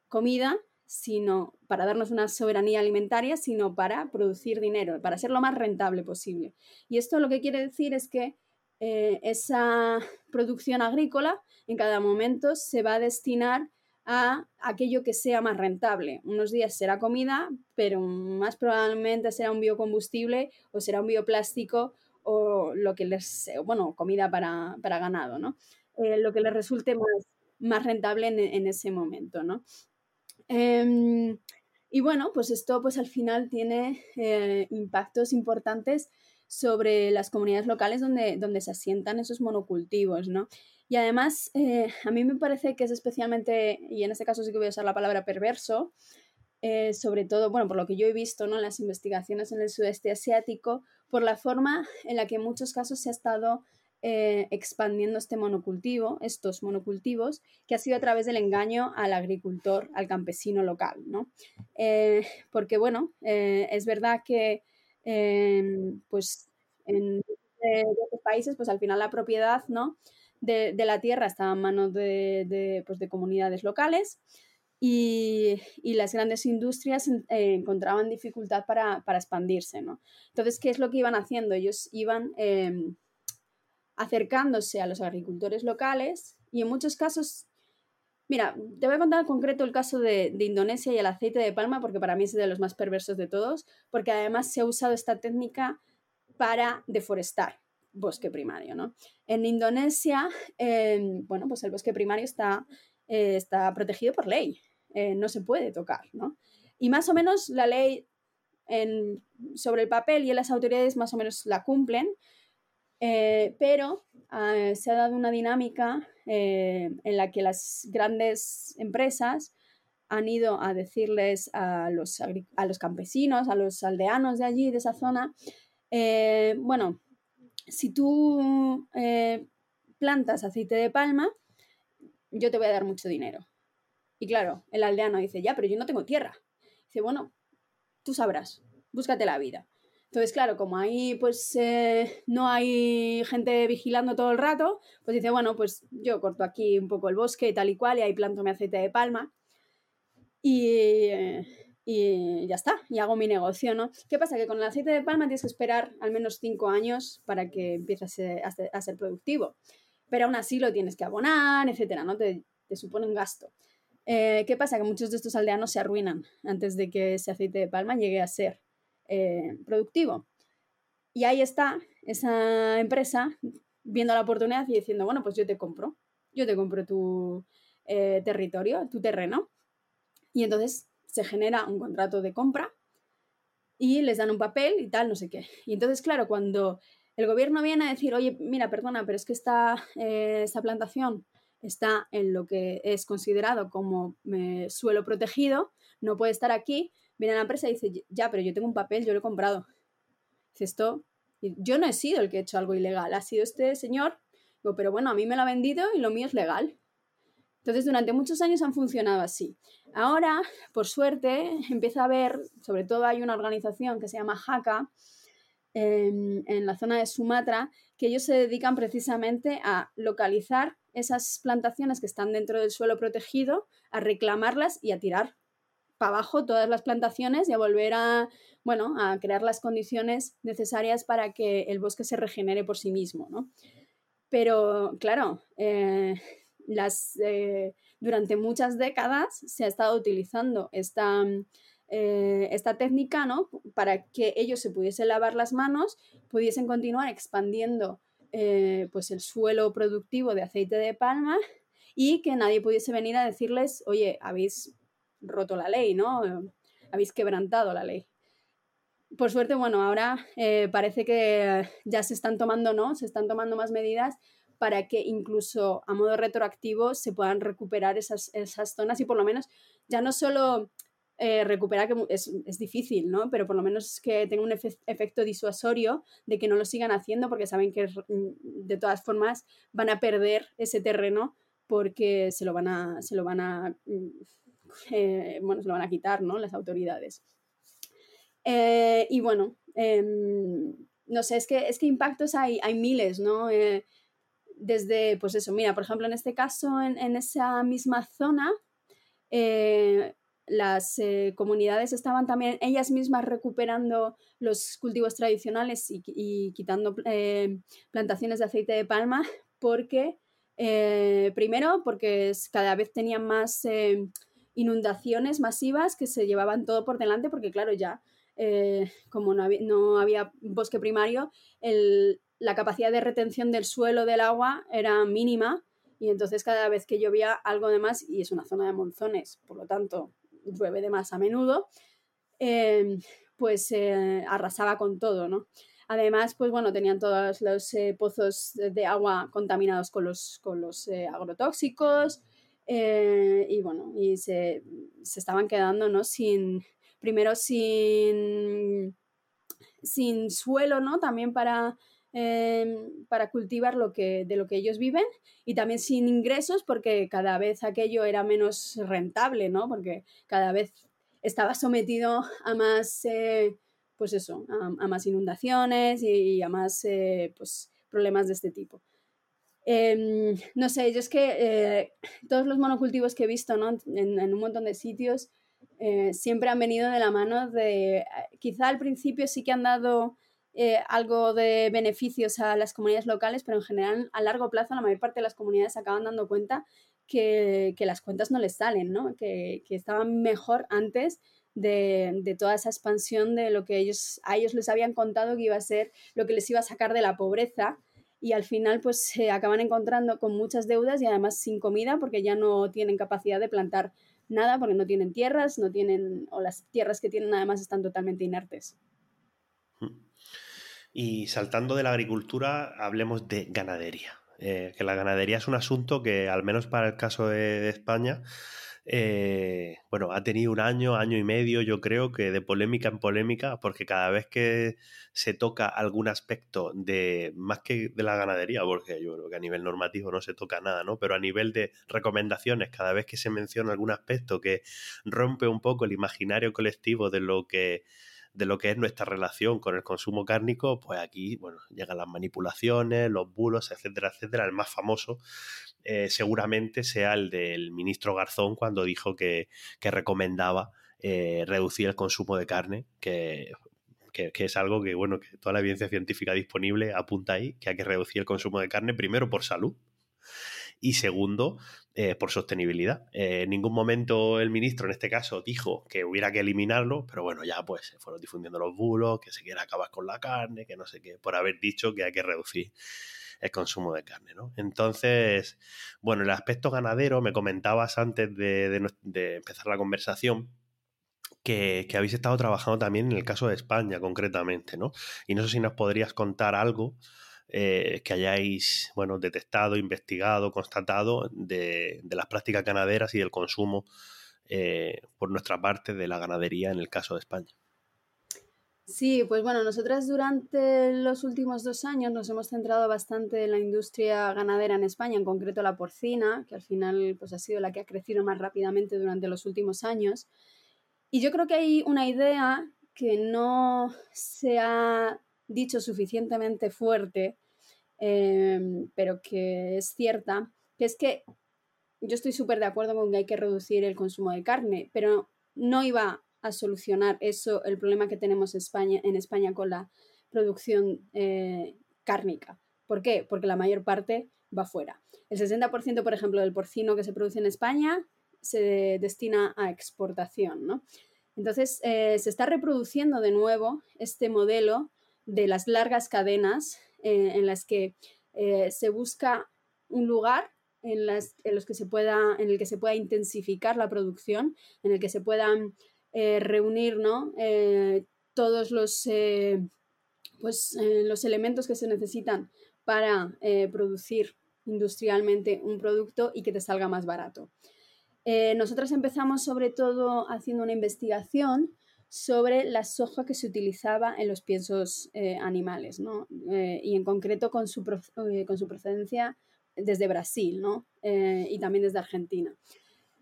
comida, sino para darnos una soberanía alimentaria, sino para producir dinero, para ser lo más rentable posible. Y esto lo que quiere decir es que eh, esa producción agrícola en cada momento se va a destinar a aquello que sea más rentable. Unos días será comida, pero más probablemente será un biocombustible o será un bioplástico o lo que les, bueno, comida para, ganado, ¿no? Eh, lo que les resulte más, más rentable en, ese momento, ¿no? Em, y bueno, pues esto pues al final tiene eh, impactos importantes sobre las comunidades locales donde, donde se asientan esos monocultivos, ¿no? Y además, eh, a mí me parece que es especialmente, y en este caso sí que voy a usar la palabra perverso, eh, sobre todo, bueno, por lo que yo he visto ¿no? en las investigaciones en el sudeste asiático, por la forma en la que en muchos casos se ha estado eh, expandiendo este monocultivo, estos monocultivos, que ha sido a través del engaño al agricultor, al campesino local, ¿no? porque, bueno, es verdad que, pues, en otros países, pues al final la propiedad, ¿no? de, la tierra estaba en manos de, pues, comunidades locales y, las grandes industrias eh, encontraban dificultad para, expandirse. ¿no? Entonces, ¿qué es lo que iban haciendo? Ellos iban em, acercándose a los agricultores locales y en muchos casos Mira, te voy a contar en concreto el caso de, de, Indonesia y el aceite de palma, porque para mí es de los más perversos de todos, porque además se ha usado esta técnica para deforestar bosque primario. ¿no? En Indonesia, em, bueno, pues el bosque primario está, eh, está protegido por ley, eh, no se puede tocar. ¿no? Y más o menos la ley sobre el papel y en las autoridades más o menos la cumplen, eh, pero se ha dado una dinámica en la que las grandes empresas han ido a decirles a los, a los campesinos, a los aldeanos de allí, de esa zona, bueno, si tú plantas aceite de palma, yo te voy a dar mucho dinero. Y claro, el aldeano dice, ya, pero yo no tengo tierra. Dice, bueno, tú sabrás, búscate la vida. Entonces, claro, como ahí pues eh, no hay gente vigilando todo el rato, pues dice, bueno, pues yo corto aquí un poco el bosque y tal y cual, y ahí planto mi aceite de palma. Y, eh, y ya está, y hago mi negocio, ¿no? ¿Qué pasa? Que con el aceite de palma tienes que esperar al menos cinco años para que empiece a ser, productivo. Pero aún así lo tienes que abonar, etcétera, ¿no? Te, supone un gasto. Eh, ¿Qué pasa? Que muchos de estos aldeanos se arruinan antes de que ese aceite de palma llegue a ser eh, productivo. Y ahí está esa empresa viendo la oportunidad y diciendo, bueno, pues yo te compro, yo te compro tu eh, territorio, tu terreno. Y entonces se genera un contrato de compra y les dan un papel y tal, no sé qué. Y entonces, claro, cuando el gobierno viene a decir, oye, mira, perdona, pero es que esta, eh, esta plantación está en lo que es considerado como eh, suelo protegido, no puede estar aquí, viene la empresa y dice, ya, pero yo tengo un papel, yo lo he comprado. Dice esto, yo no he sido el que he hecho algo ilegal, ha sido este señor, digo, pero bueno, a mí me lo ha vendido y lo mío es legal. Entonces, durante muchos años han funcionado así. Ahora, por suerte, empieza a haber, sobre todo hay una organización que se llama Haka, en, la zona de Sumatra, que ellos se dedican precisamente a localizar esas plantaciones que están dentro del suelo protegido, a reclamarlas y a tirar para abajo todas las plantaciones y a volver a, bueno, a crear las condiciones necesarias para que el bosque se regenere por sí mismo, ¿no? Pero, claro, eh, las, eh, durante muchas décadas se ha estado utilizando esta, eh, esta técnica ¿no? para que ellos se pudiesen lavar las manos, pudiesen continuar expandiendo eh, pues el suelo productivo de aceite de palma y que nadie pudiese venir a decirles, oye, habéis roto la ley, ¿no? Habéis quebrantado la ley. Por suerte, bueno, ahora parece que ya se están tomando, ¿no? Se están tomando más medidas para que incluso a modo retroactivo se puedan recuperar esas, esas zonas y por lo menos ya no solo eh, recuperar, que es, es, difícil, ¿no? Pero por lo menos que tenga un efecto disuasorio de que no lo sigan haciendo porque saben que de todas formas van a perder ese terreno porque se lo van a, se lo van a, mm, [laughs] eh, bueno, se lo van a quitar, ¿no? Las autoridades. Eh, y bueno, em, no sé, es que, es que impactos hay, hay miles, ¿no? desde, pues eso, mira, por ejemplo, en este caso, en, en esa misma zona, las eh, comunidades estaban también ellas mismas recuperando los cultivos tradicionales y, quitando eh, plantaciones de aceite de palma porque, eh, primero, porque cada vez tenían más inundaciones masivas que se llevaban todo por delante porque, claro, ya como no había, no había, bosque primario, la capacidad de retención del suelo del agua era mínima y entonces cada vez que llovía algo de más, y es una zona de monzones, por lo tanto llueve de más a menudo, em, pues eh, arrasaba con todo, ¿no? Además, pues bueno, tenían todos los eh, pozos de agua contaminados con los, con los eh, agrotóxicos y bueno, y se, estaban quedando, ¿no? Sin, primero sin, sin suelo, ¿no? También para, em, para cultivar lo que, de lo que ellos viven y también sin ingresos porque cada vez aquello era menos rentable, ¿no? Porque cada vez estaba sometido a más, eh, pues eso, a, más inundaciones y, a más eh, pues, problemas de este tipo. Em, no sé, yo es que eh, todos los monocultivos que he visto ¿no? en, en un montón de sitios siempre han venido de la mano de, quizá al principio sí que han dado eh, algo de beneficios a las comunidades locales, pero en general a largo plazo la mayor parte de las comunidades acaban dando cuenta que, las cuentas no les salen, ¿no? que, estaban mejor antes de, toda esa expansión de lo que ellos, a ellos les habían contado que iba a ser lo que les iba a sacar de la pobreza y al final pues se acaban encontrando con muchas deudas y además sin comida porque ya no tienen capacidad de plantar nada porque no tienen tierras, no tienen o las tierras que tienen además están totalmente inertes. Y saltando de la agricultura, hablemos de ganadería. Eh, que la ganadería es un asunto que, al menos para el caso de, España, eh, bueno, ha tenido un año, año y medio, yo creo que de polémica en polémica, porque cada vez que se toca algún aspecto de, más que de la ganadería, porque yo creo que a nivel normativo no se toca nada, ¿no? Pero a nivel de recomendaciones, cada vez que se menciona algún aspecto que rompe un poco el imaginario colectivo de lo que de lo que es nuestra relación con el consumo cárnico, pues aquí, bueno, llegan las manipulaciones, los bulos, etcétera, etcétera. El más famoso eh, seguramente sea el del ministro Garzón cuando dijo que, recomendaba eh, reducir el consumo de carne, que, que, es algo que, bueno, que toda la evidencia científica disponible apunta ahí, que hay que reducir el consumo de carne primero por salud y segundo, eh, por sostenibilidad. Eh, en ningún momento el ministro, en este caso, dijo que hubiera que eliminarlo, pero bueno, ya pues se fueron difundiendo los bulos, que se quiere acabar con la carne, que no sé qué, por haber dicho que hay que reducir el consumo de carne, ¿no? Entonces, bueno, el aspecto ganadero, me comentabas antes de, empezar la conversación, que, que, habéis estado trabajando también en el caso de España concretamente, ¿no? Y no sé si nos podrías contar algo eh, que hayáis bueno, detectado, investigado, constatado de, las prácticas ganaderas y del consumo eh, por nuestra parte de la ganadería en el caso de España. Sí, pues bueno, nosotras durante los últimos dos años nos hemos centrado bastante en la industria ganadera en España, en concreto la porcina, que al final pues, ha sido la que ha crecido más rápidamente durante los últimos años. Y yo creo que hay una idea que no se ha dicho suficientemente fuerte, em, pero que es cierta, que es que yo estoy súper de acuerdo con que hay que reducir el consumo de carne, pero no iba a solucionar eso el problema que tenemos en España, en España con la producción eh, cárnica. ¿Por qué? Porque la mayor parte va fuera. El 60%, por ejemplo, del porcino que se produce en España se destina a exportación, ¿no? Entonces, eh, se está reproduciendo de nuevo este modelo de las largas cadenas eh, en las que eh, se busca un lugar en, las, en, los que se pueda, en el que se pueda intensificar la producción, en el que se puedan eh, reunir ¿no? todos los, pues, los elementos que se necesitan para producir industrialmente un producto y que te salga más barato. Nosotros empezamos sobre todo haciendo una investigación sobre la soja que se utilizaba en los piensos eh, animales, ¿no? Eh, y en concreto con su, con su, procedencia desde Brasil ¿no? y también desde Argentina.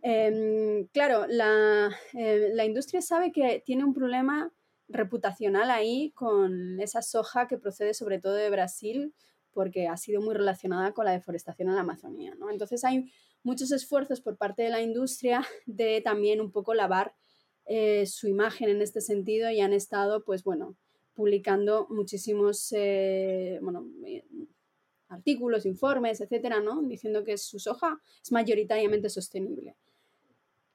Em, claro, la, la industria sabe que tiene un problema reputacional ahí con esa soja que procede sobre todo de Brasil porque ha sido muy relacionada con la deforestación en la Amazonía. ¿no? Entonces hay muchos esfuerzos por parte de la industria de también un poco lavar eh, su imagen en este sentido y han estado, pues bueno, publicando muchísimos eh, bueno, eh, artículos, informes, etcétera, ¿no? Diciendo que su soja es mayoritariamente sostenible.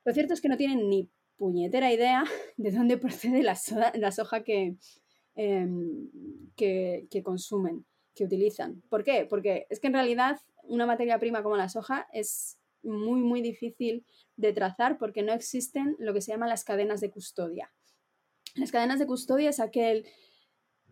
Lo cierto es que no tienen ni puñetera idea [laughs] de dónde procede la, soja que, em, que, que consumen que utilizan. ¿Por qué? Porque es que en realidad una materia prima como la soja es muy, muy difícil de trazar porque no existen lo que se llaman las cadenas de custodia. Las cadenas de custodia es aquel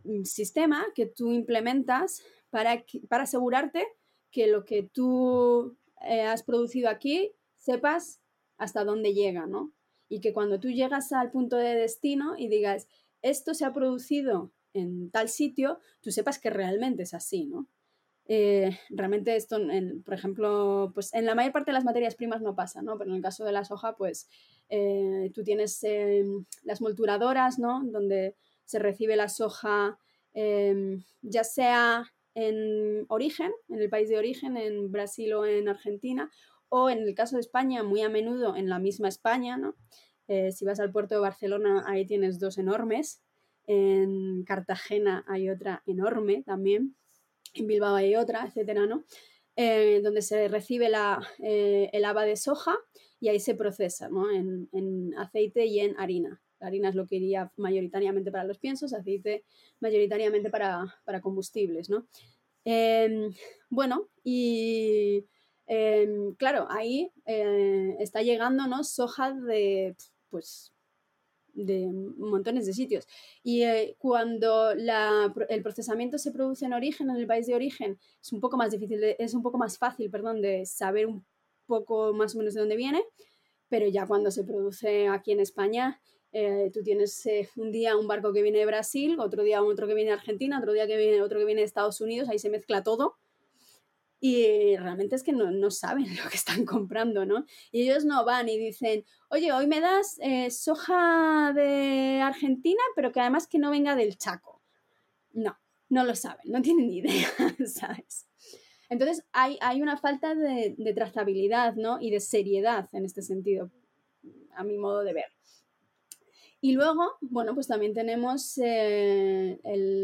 mm, sistema que tú implementas para, para asegurarte que lo que tú eh, has producido aquí sepas hasta dónde llega, ¿no? Y que cuando tú llegas al punto de destino y digas, esto se ha producido en tal sitio, tú sepas que realmente es así, ¿no? Eh, realmente esto, por ejemplo, pues en la mayor parte de las materias primas no pasa, ¿no? Pero en el caso de la soja, pues eh, tú tienes em, las molturadoras, ¿no? Donde se recibe la soja ya sea en origen, en el país de origen, en Brasil o en Argentina, o en el caso de España, muy a menudo en la misma España, ¿no? Eh, si vas al puerto de Barcelona, ahí tienes dos enormes, en Cartagena hay otra enorme también, en Bilbao hay otra, etcétera, ¿no? Eh, donde se recibe la, eh, el haba de soja y ahí se procesa ¿no? en, aceite y en harina. La harina es lo que iría mayoritariamente para los piensos, aceite mayoritariamente para, combustibles. ¿no? Em, bueno, y em, claro, ahí eh, está llegando ¿no? soja de pues de montones de sitios. Y eh, cuando el procesamiento se produce en origen, en el país de origen, es un poco más difícil, es un poco más fácil, perdón, de saber un poco más o menos de dónde viene, pero ya cuando se produce aquí en España, eh, tú tienes eh, un día un barco que viene de Brasil, otro día otro que viene de Argentina, otro día que viene otro que viene de Estados Unidos, ahí se mezcla todo y realmente es que no, saben [laughs] lo que están comprando, ¿no? Y ellos no van y dicen, oye, hoy me das eh, soja de Argentina, pero que además que no venga del Chaco. No, no lo saben, no tienen ni [laughs] idea, ¿sabes? Entonces hay, hay una falta de, trazabilidad, ¿no? Y de seriedad en este sentido, a mi modo de ver. Y luego, bueno, pues también tenemos eh,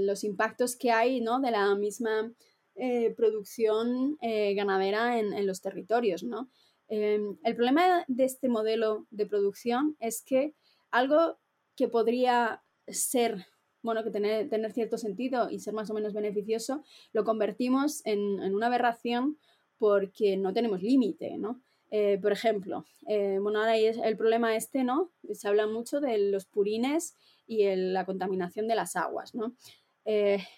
los impactos que hay, ¿no? De la misma eh, producción eh, ganadera en, los territorios, ¿no? Em, el problema de este modelo de producción es que algo que podría ser, bueno, que tener, tener cierto sentido y ser más o menos beneficioso, lo convertimos en, una aberración porque no tenemos límite, ¿no? Eh, por ejemplo, bueno, ahora el problema este, ¿no? Se habla mucho de los purines y la contaminación de las aguas, ¿no?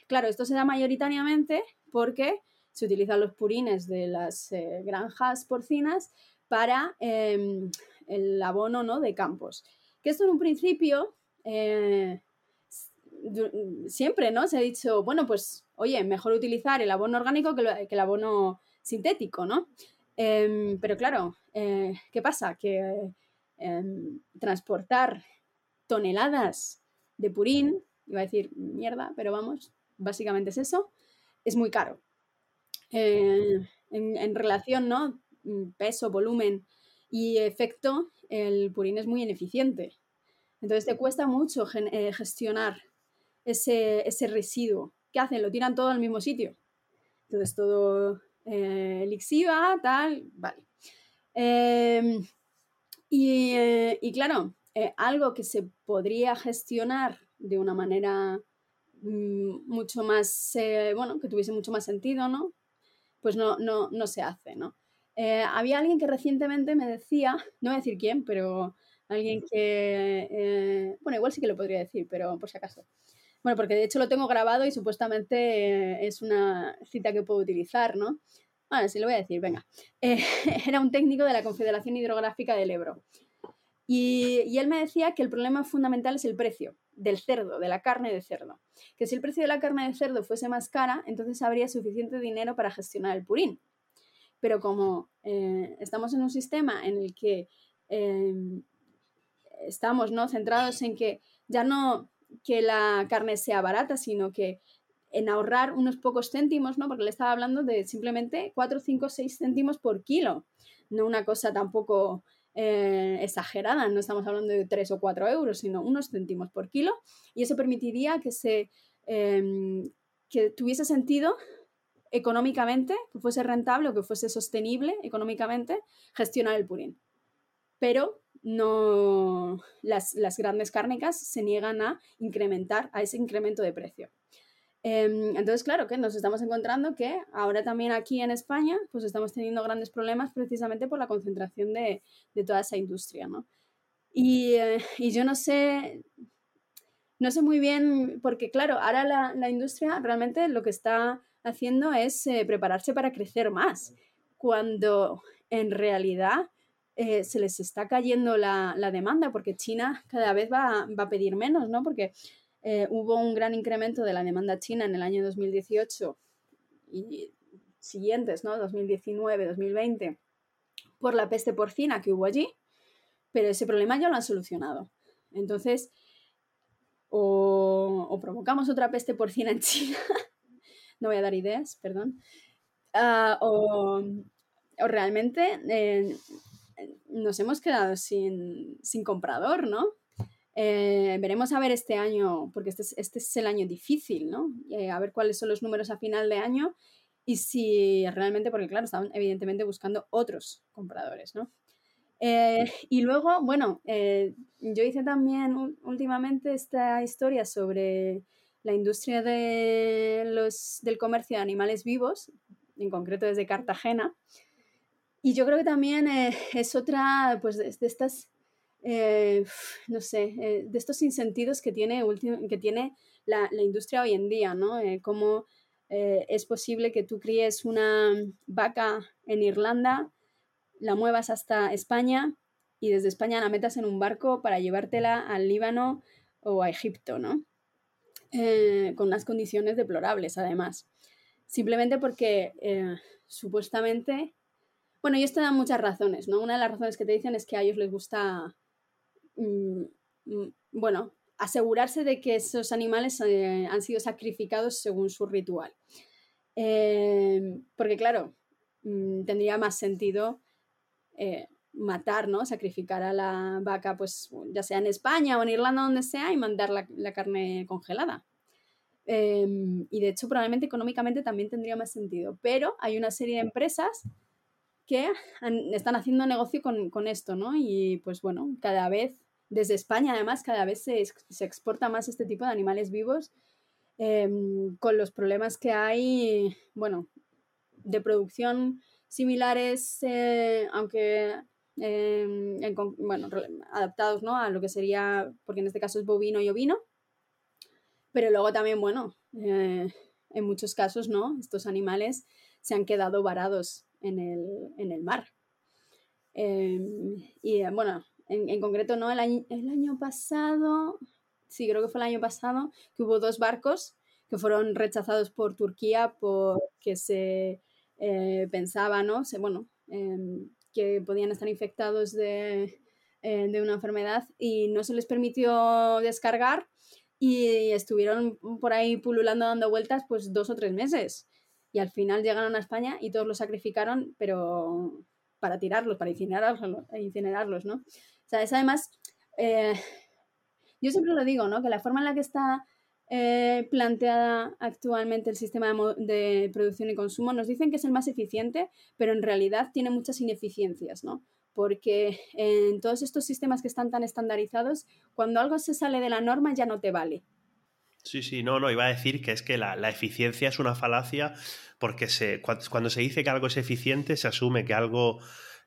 claro, esto se da mayoritariamente porque se utilizan los purines de las eh, granjas porcinas para em, el abono ¿no? de campos. Que esto en un principio eh, siempre ¿no? se ha dicho, bueno, pues oye, mejor utilizar el abono orgánico que, el abono sintético, ¿no? Em, pero claro, eh, ¿qué pasa? Que em, transportar toneladas de purín, iba a decir mierda, pero vamos, básicamente es eso, es muy caro. Eh, en, relación, ¿no? Mm, peso, volumen y efecto, el purín es muy ineficiente. Entonces te cuesta mucho eh, gestionar ese, residuo. ¿Qué hacen? Lo tiran todo al mismo sitio. Entonces todo eh, lixiva, tal, vale. Em, y, y, claro, algo que se podría gestionar de una manera mucho más, eh, bueno, que tuviese mucho más sentido, ¿no? Pues no, no, no se hace, ¿no? Eh, había alguien que recientemente me decía, no voy a decir quién, pero alguien que, eh, bueno, igual sí que lo podría decir, pero por si acaso. Bueno, porque de hecho lo tengo grabado y supuestamente es una cita que puedo utilizar, ¿no? Bueno, sí lo voy a decir, venga. Eh, [laughs] era un técnico de la Confederación Hidrográfica del Ebro. Y, y, él me decía que el problema fundamental es el precio del cerdo, de la carne de cerdo. Que si el precio de la carne de cerdo fuese más cara, entonces habría suficiente dinero para gestionar el purín. Pero como eh, estamos en un sistema en el que em, estamos ¿no? centrados en que ya no que la carne sea barata, sino que en ahorrar unos pocos céntimos, ¿no? Porque le estaba hablando de simplemente 4, 5, 6 céntimos por kilo. No una cosa tampoco eh, exagerada, no estamos hablando de 3 o 4 euros, sino unos céntimos por kilo. Y eso permitiría que se em, que tuviese sentido económicamente, que fuese rentable o que fuese sostenible económicamente gestionar el purín. Pero no las, las grandes cárnicas se niegan a incrementar a ese incremento de precio. Em, entonces, claro que nos estamos encontrando que ahora también aquí en España, pues estamos teniendo grandes problemas precisamente por la concentración de, de toda esa industria, ¿no? Y, eh, y, yo no sé, no sé muy bien, porque claro, ahora la, la industria realmente lo que está haciendo es eh, prepararse para crecer más, cuando en realidad eh, se les está cayendo la, la, demanda, porque China cada vez va, va a pedir menos, ¿no? Porque eh, hubo un gran incremento de la demanda china en el año 2018 y siguientes, ¿no? 2019, 2020, por la peste porcina que hubo allí, pero ese problema ya lo han solucionado. Entonces, o, provocamos otra peste porcina en China, [laughs] no voy a dar ideas, perdón, uh, o, o, realmente eh, nos hemos quedado sin, sin comprador, ¿no? Eh, veremos a ver este año, porque este es, este es el año difícil, ¿no? Eh, a ver cuáles son los números a final de año y si realmente, porque claro, estaban evidentemente buscando otros compradores, ¿no? Eh, y luego, bueno, yo hice también últimamente esta historia sobre la industria de los, del comercio de animales vivos, en concreto desde Cartagena. Y yo creo que también es otra, pues, de estas eh, no sé, eh, de estos insentidos que tiene, que tiene la, industria hoy en día, ¿no? Eh, cómo es posible que tú críes una vaca en Irlanda, la muevas hasta España y desde España la metas en un barco para llevártela al Líbano o a Egipto, ¿no? con unas condiciones deplorables, además. Simplemente porque supuestamente bueno, y esto da muchas razones, ¿no? Una de las razones que te dicen es que a ellos les gusta bueno, asegurarse de que esos animales eh, han sido sacrificados según su ritual. Eh, porque claro, mm, tendría más sentido eh, matar, ¿no? Sacrificar a la vaca, pues ya sea en España o en Irlanda, donde sea, y mandar la, la carne congelada. y de hecho, probablemente económicamente también tendría más sentido. Pero hay una serie de empresas que están haciendo negocio con, con, esto, ¿no? Y pues bueno, cada vez desde España, además, cada vez se, se exporta más este tipo de animales vivos em, con los problemas que hay, bueno, de producción similares, eh, aunque em, bueno, adaptados ¿no? a lo que sería, porque en este caso es bovino y ovino, pero luego también, bueno, eh, en muchos casos, ¿no? Estos animales se han quedado varados en el, en el mar. Em, y bueno, en, concreto, ¿no? El año, el año pasado, sí, creo que fue el año pasado, que hubo dos barcos que fueron rechazados por Turquía porque se eh, pensaba, ¿no? Se, bueno, em, que podían estar infectados de, eh, de, una enfermedad y no se les permitió descargar y estuvieron por ahí pululando dando vueltas pues dos o tres meses y al final llegaron a España y todos los sacrificaron pero para tirarlos, para incinerarlos, incinerarlos ¿no? Sea, es además, eh, yo siempre lo digo, ¿no? Que la forma en la que está eh, planteada actualmente el sistema de, producción y consumo nos dicen que es el más eficiente, pero en realidad tiene muchas ineficiencias, ¿no? Porque en todos estos sistemas que están tan estandarizados, cuando algo se sale de la norma ya no te vale. Sí, sí, no, no, iba a decir que es que la, eficiencia es una falacia porque se, cuando se dice que algo es eficiente se asume que algo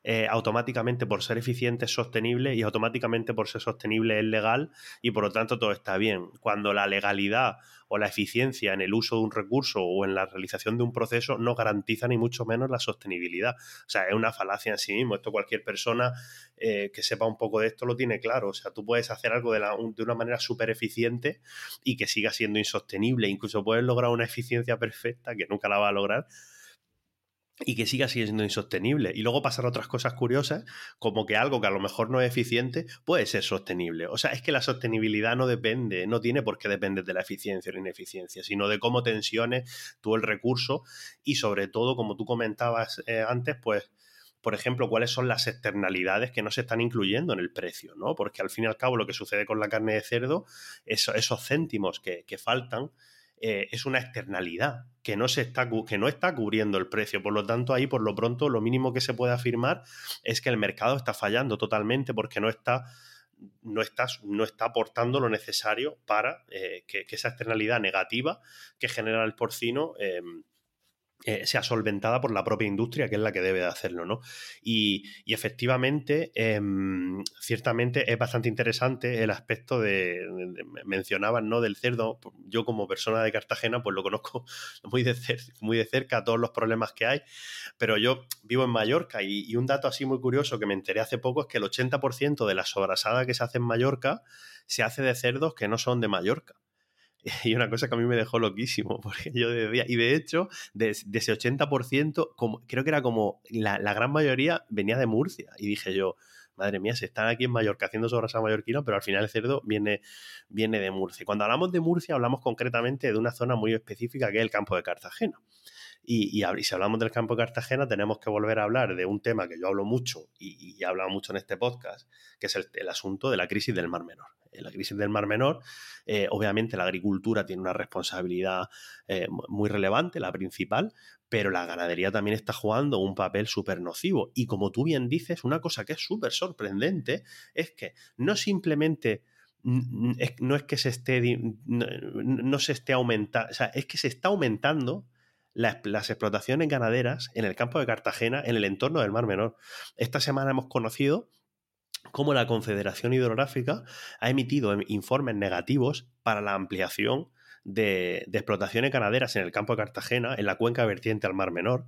eh, automáticamente por ser eficiente es sostenible y automáticamente por ser sostenible es legal y por lo tanto todo está bien. Cuando la legalidad o la eficiencia en el uso de un recurso o en la realización de un proceso no garantiza ni mucho menos la sostenibilidad. O sea, es una falacia en sí mismo. Esto cualquier persona eh, que sepa un poco de esto lo tiene claro. O sea, tú puedes hacer algo de, de una manera súper eficiente y que siga siendo insostenible. Incluso puedes lograr una eficiencia perfecta que nunca la va a lograr y que siga siendo insostenible. Y luego pasar otras cosas curiosas, como que algo que a lo mejor no es eficiente puede ser sostenible. O sea, es que la sostenibilidad no depende, no tiene por qué depender de la eficiencia o la ineficiencia, sino de cómo tensiones tú el recurso y sobre todo, como tú comentabas eh, antes, pues por ejemplo, cuáles son las externalidades que no se están incluyendo en el precio, ¿no? Porque al fin y al cabo lo que sucede con la carne de cerdo, esos céntimos que faltan, eh, es una externalidad que no, se está, que no está cubriendo el precio. Por lo tanto, ahí por lo pronto lo mínimo que se puede afirmar es que el mercado está fallando totalmente porque no está no no está aportando lo necesario para eh, que, esa externalidad negativa que genera el porcino em, eh, sea solventada por la propia industria, que es la que debe de hacerlo, ¿no? Y, efectivamente, em, ciertamente es bastante interesante el aspecto de, mencionaban, ¿no? Del cerdo. Yo como persona de Cartagena, pues lo conozco [laughs] muy de, muy de cerca, todos los problemas que hay, pero yo vivo en Mallorca y, y un dato así muy curioso que me enteré hace poco es que el 80% de la sobrasada que se hace en Mallorca se hace de cerdos que no son de Mallorca. [laughs] Y una cosa que a mí me dejó loquísimo, [laughs] porque yo decía, y de hecho, de, ese 80%, como, creo que era como la, gran mayoría venía de Murcia. Y dije yo, madre mía, se están aquí en Mallorca haciendo sobrasada mallorquina, pero al final el cerdo viene, viene de Murcia. Cuando hablamos de Murcia, hablamos concretamente de una zona muy específica que es el campo de Cartagena. Y, si hablamos del campo de Cartagena, tenemos que volver a hablar de un tema que yo hablo mucho y, he hablado mucho en este podcast, que es el, asunto de la crisis del Mar Menor. En la crisis del Mar Menor, eh, obviamente la agricultura tiene una responsabilidad eh, muy relevante, la principal, pero la ganadería también está jugando un papel súper nocivo. Y como tú bien dices, una cosa que es súper sorprendente es que no simplemente no es que se esté no, se esté aumentando, o sea, es que se está aumentando las, explotaciones ganaderas en el campo de Cartagena, en el entorno del Mar Menor. Esta semana hemos conocido cómo la Confederación Hidrográfica ha emitido informes negativos para la ampliación de, de, explotaciones ganaderas en el campo de Cartagena, en la cuenca vertiente al Mar Menor,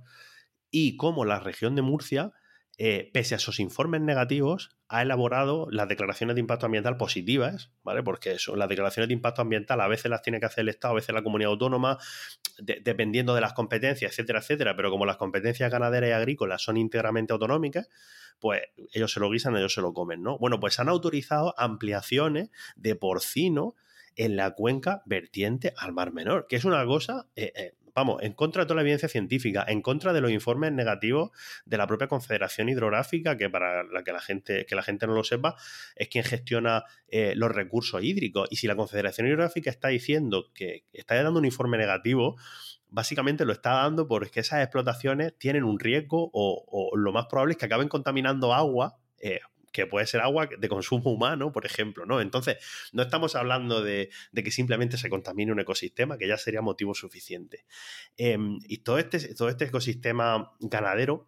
y cómo la región de Murcia eh, pese a esos informes negativos, ha elaborado las declaraciones de impacto ambiental positivas, ¿vale? Porque eso, las declaraciones de impacto ambiental a veces las tiene que hacer el Estado, a veces la comunidad autónoma, dependiendo de las competencias, etcétera, etcétera. Pero como las competencias ganaderas y agrícolas son íntegramente autonómicas, pues ellos se lo guisan, ellos se lo comen, ¿no? Bueno, pues han autorizado ampliaciones de porcino en la cuenca vertiente al Mar Menor, que es una cosa eh, eh, vamos, en contra de toda la evidencia científica, en contra de los informes negativos de la propia Confederación Hidrográfica, que para la que la gente, que la gente no lo sepa, es quien gestiona eh, los recursos hídricos. Y si la Confederación Hidrográfica está diciendo que está dando un informe negativo, básicamente lo está dando porque esas explotaciones tienen un riesgo o, lo más probable es que acaben contaminando agua eh, que puede ser agua de consumo humano, por ejemplo, ¿no? Entonces, no estamos hablando de, que simplemente se contamine un ecosistema, que ya sería motivo suficiente. Em, y todo este, todo este ecosistema ganadero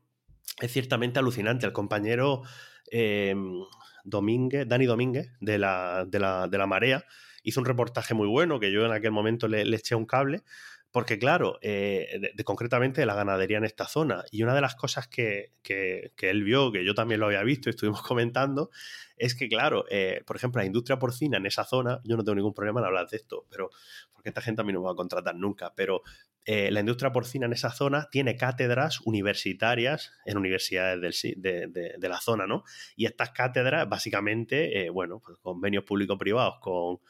es ciertamente alucinante. El compañero em, Domínguez, Dani Domínguez, de la, de, la, Marea, hizo un reportaje muy bueno que yo en aquel momento le eché un cable porque claro, eh, de, concretamente de la ganadería en esta zona. Y una de las cosas que, él vio, que yo también lo había visto y estuvimos [laughs] comentando, es que claro, eh, por ejemplo, la industria porcina en esa zona, yo no tengo ningún problema en hablar de esto, pero porque esta gente a mí no me va a contratar nunca, pero eh, la industria porcina en esa zona tiene cátedras universitarias en universidades de, de, la zona, ¿no? Y estas cátedras, básicamente, bueno, pues convenios público-privados con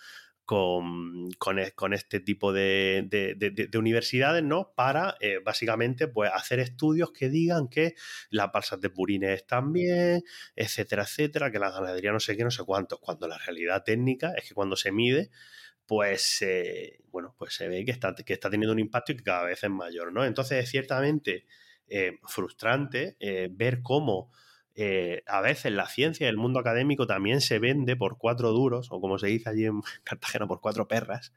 con, e, con, este tipo de, de, universidades, ¿no? Para eh, básicamente pues, hacer estudios que digan que las balsas de purines están bien, etcétera, etcétera, que la ganadería no sé qué, no sé cuántos, cuando la realidad técnica es que cuando se mide, pues eh, bueno, pues se ve que está, que está teniendo un impacto y que cada vez es mayor, ¿no? Entonces es ciertamente eh, frustrante ver cómo eh, a veces la ciencia y el mundo académico también se vende por cuatro duros, o como se dice allí en [laughs] Cartagena, por cuatro perras,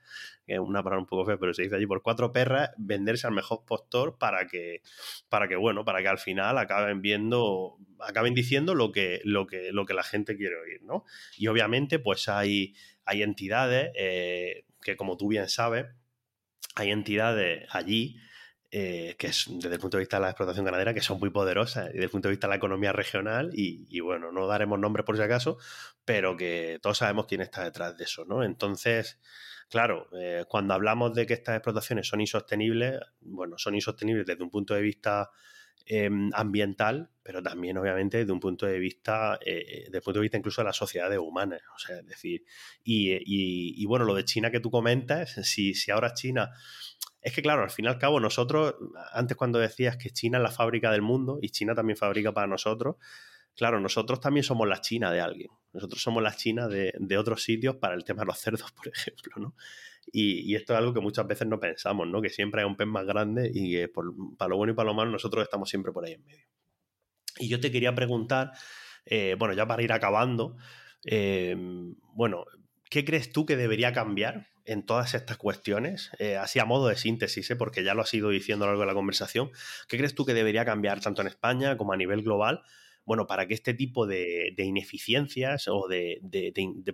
que es una palabra un poco fea, pero se dice allí por cuatro perras, venderse al mejor postor para que, para que, bueno, para que al final acaben viendo acaben diciendo lo que, lo que, lo que la gente quiere oír, ¿no? Y obviamente, pues hay, hay entidades eh, que, como tú bien sabes, hay entidades allí eh, que es desde el punto de vista de la explotación ganadera, que son muy poderosas, y desde el punto de vista de la economía regional, y, bueno, no daremos nombres por si acaso, pero que todos sabemos quién está detrás de eso, ¿no? Entonces, claro, eh, cuando hablamos de que estas explotaciones son insostenibles, bueno, son insostenibles desde un punto de vista em, ambiental, pero también obviamente desde un punto de vista, eh, desde el punto de vista incluso de las sociedades humanas, o sea, es decir, y, y, bueno, lo de China que tú comentas, si, si ahora China es que, claro, al fin y al cabo, nosotros, antes cuando decías que China es la fábrica del mundo y China también fabrica para nosotros, claro, nosotros también somos la China de alguien. Nosotros somos la China de, otros sitios para el tema de los cerdos, [laughs] por ejemplo, ¿no? Y, esto es algo que muchas veces no pensamos, ¿no? Que siempre hay un pez más grande y que para lo bueno y para lo malo nosotros estamos siempre por ahí en medio. Y yo te quería preguntar, eh, bueno, ya para ir acabando, eh, bueno, ¿qué crees tú que debería cambiar en todas estas cuestiones, eh, así a modo de síntesis, ¿eh? porque ya lo has ido diciendo a lo largo de la conversación, ¿qué crees tú que debería cambiar tanto en España como a nivel global? Bueno, para que este tipo de, ineficiencias o de,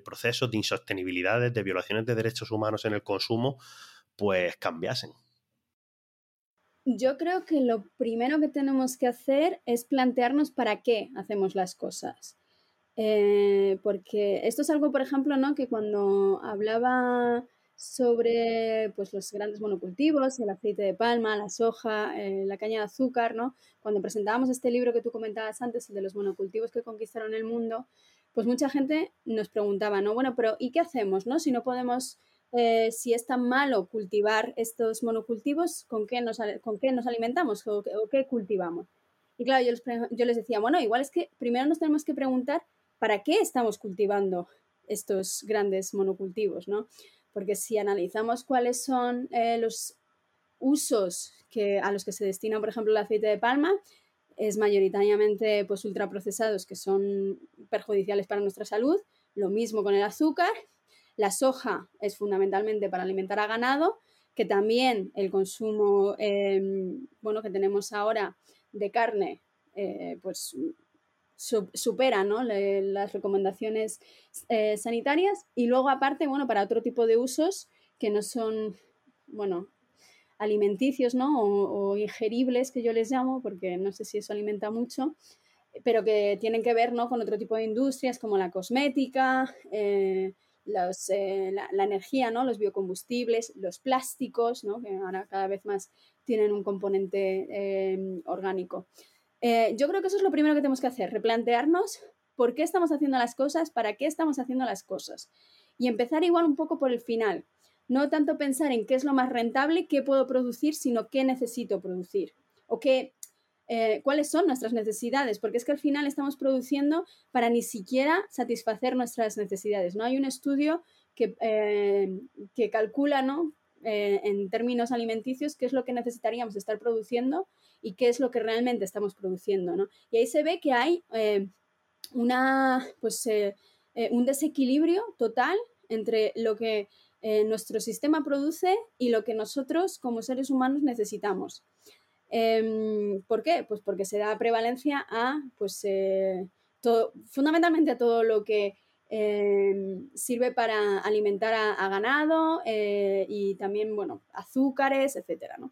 procesos de insostenibilidades, de violaciones de derechos humanos en el consumo, pues cambiasen. Yo creo que lo primero que tenemos que hacer es plantearnos para qué hacemos las cosas. Eh, porque esto es algo, por ejemplo, ¿no? que cuando hablaba sobre pues, los grandes monocultivos, el aceite de palma, la soja, eh, la caña de azúcar, ¿no? Cuando presentábamos este libro que tú comentabas antes, el de los monocultivos que conquistaron el mundo, pues mucha gente nos preguntaba, ¿no? Bueno, pero ¿y qué hacemos, no? Si no podemos, eh, si es tan malo cultivar estos monocultivos, ¿con qué nos, con qué nos alimentamos o, qué cultivamos? Y claro, yo les, yo les decía, bueno, igual es que primero nos tenemos que preguntar para qué estamos cultivando estos grandes monocultivos, ¿no? Porque si analizamos cuáles son eh, los usos que, a los que se destina, por ejemplo, el aceite de palma, es mayoritariamente pues, ultraprocesados que son perjudiciales para nuestra salud. Lo mismo con el azúcar. La soja es fundamentalmente para alimentar a ganado, que también el consumo em, bueno, que tenemos ahora de carne eh, pues supera las recomendaciones eh, sanitarias y luego aparte, bueno, para otro tipo de usos que no son, bueno, alimenticios, ¿no? O, ingeribles, que yo les llamo, porque no sé si eso alimenta mucho, pero que tienen que ver, ¿no? Con otro tipo de industrias como la cosmética, eh, eh, la, energía, ¿no? Los biocombustibles, los plásticos, ¿no? Que ahora cada vez más tienen un componente orgánico. Eh, yo creo que eso es lo primero que tenemos que hacer, replantearnos por qué estamos haciendo las cosas, para qué estamos haciendo las cosas. Y empezar igual un poco por el final. No tanto pensar en qué es lo más rentable, qué puedo producir, sino qué necesito producir. O qué, eh, cuáles son nuestras necesidades, porque es que al final estamos produciendo para ni siquiera satisfacer nuestras necesidades. ¿no? Hay un estudio que, eh, que calcula ¿no? en términos alimenticios qué es lo que necesitaríamos estar produciendo y qué es lo que realmente estamos produciendo, ¿no? Y ahí se ve que hay eh, una, pues, eh, eh, un desequilibrio total entre lo que nuestro sistema produce y lo que nosotros como seres humanos necesitamos. Em, ¿Por qué? Pues porque se da prevalencia a, pues, fundamentalmente a todo lo que em, sirve para alimentar a, a ganado y también, bueno, azúcares, etcétera, ¿no?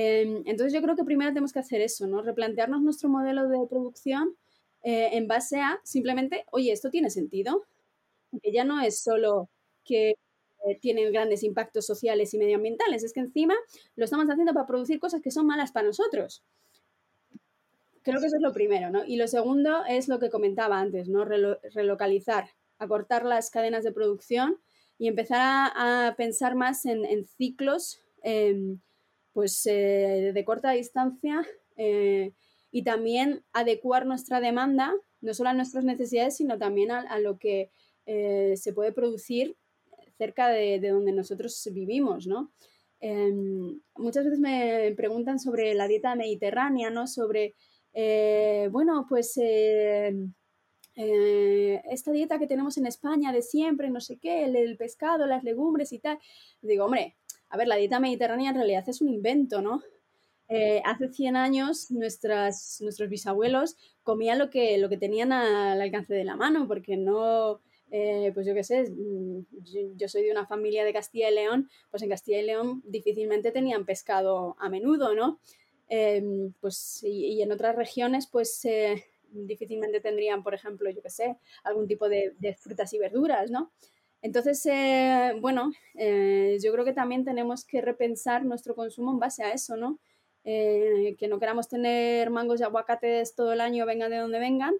Em, entonces yo creo que primero tenemos que hacer eso, ¿no? Replantearnos nuestro modelo de producción eh, en base a simplemente, oye, esto tiene sentido, que ya no es solo que eh, tienen grandes impactos sociales y medioambientales, es que encima lo estamos haciendo para producir cosas que son malas para nosotros. Creo que eso es lo primero, ¿no? Y lo segundo es lo que comentaba antes, ¿no? relocalizar, acortar las cadenas de producción y empezar a, pensar más en, ciclos em, pues eh, de corta distancia eh, y también adecuar nuestra demanda, no solo a nuestras necesidades, sino también a, lo que eh, se puede producir cerca de, donde nosotros vivimos, ¿no? Em, muchas veces me preguntan sobre la dieta mediterránea, ¿no? Sobre, bueno, pues esta dieta que tenemos en España de siempre, no sé qué, el pescado, las legumbres y tal. Digo, hombre, a ver, la dieta mediterránea en realidad es un invento, ¿no? eh, hace 100 años nuestras, nuestros bisabuelos comían lo que, lo que tenían al alcance de la mano, porque no, eh, pues yo qué sé, yo, soy de una familia de Castilla y León, pues en Castilla y León difícilmente tenían pescado a menudo, ¿no? Em, pues y, en otras regiones, pues eh, difícilmente tendrían, por ejemplo, yo qué sé, algún tipo de frutas y verduras, ¿no? Entonces, bueno, yo creo que también tenemos que repensar nuestro consumo en base a eso, ¿no? Eh, que no queramos tener mangos y aguacates todo el año, vengan de donde vengan,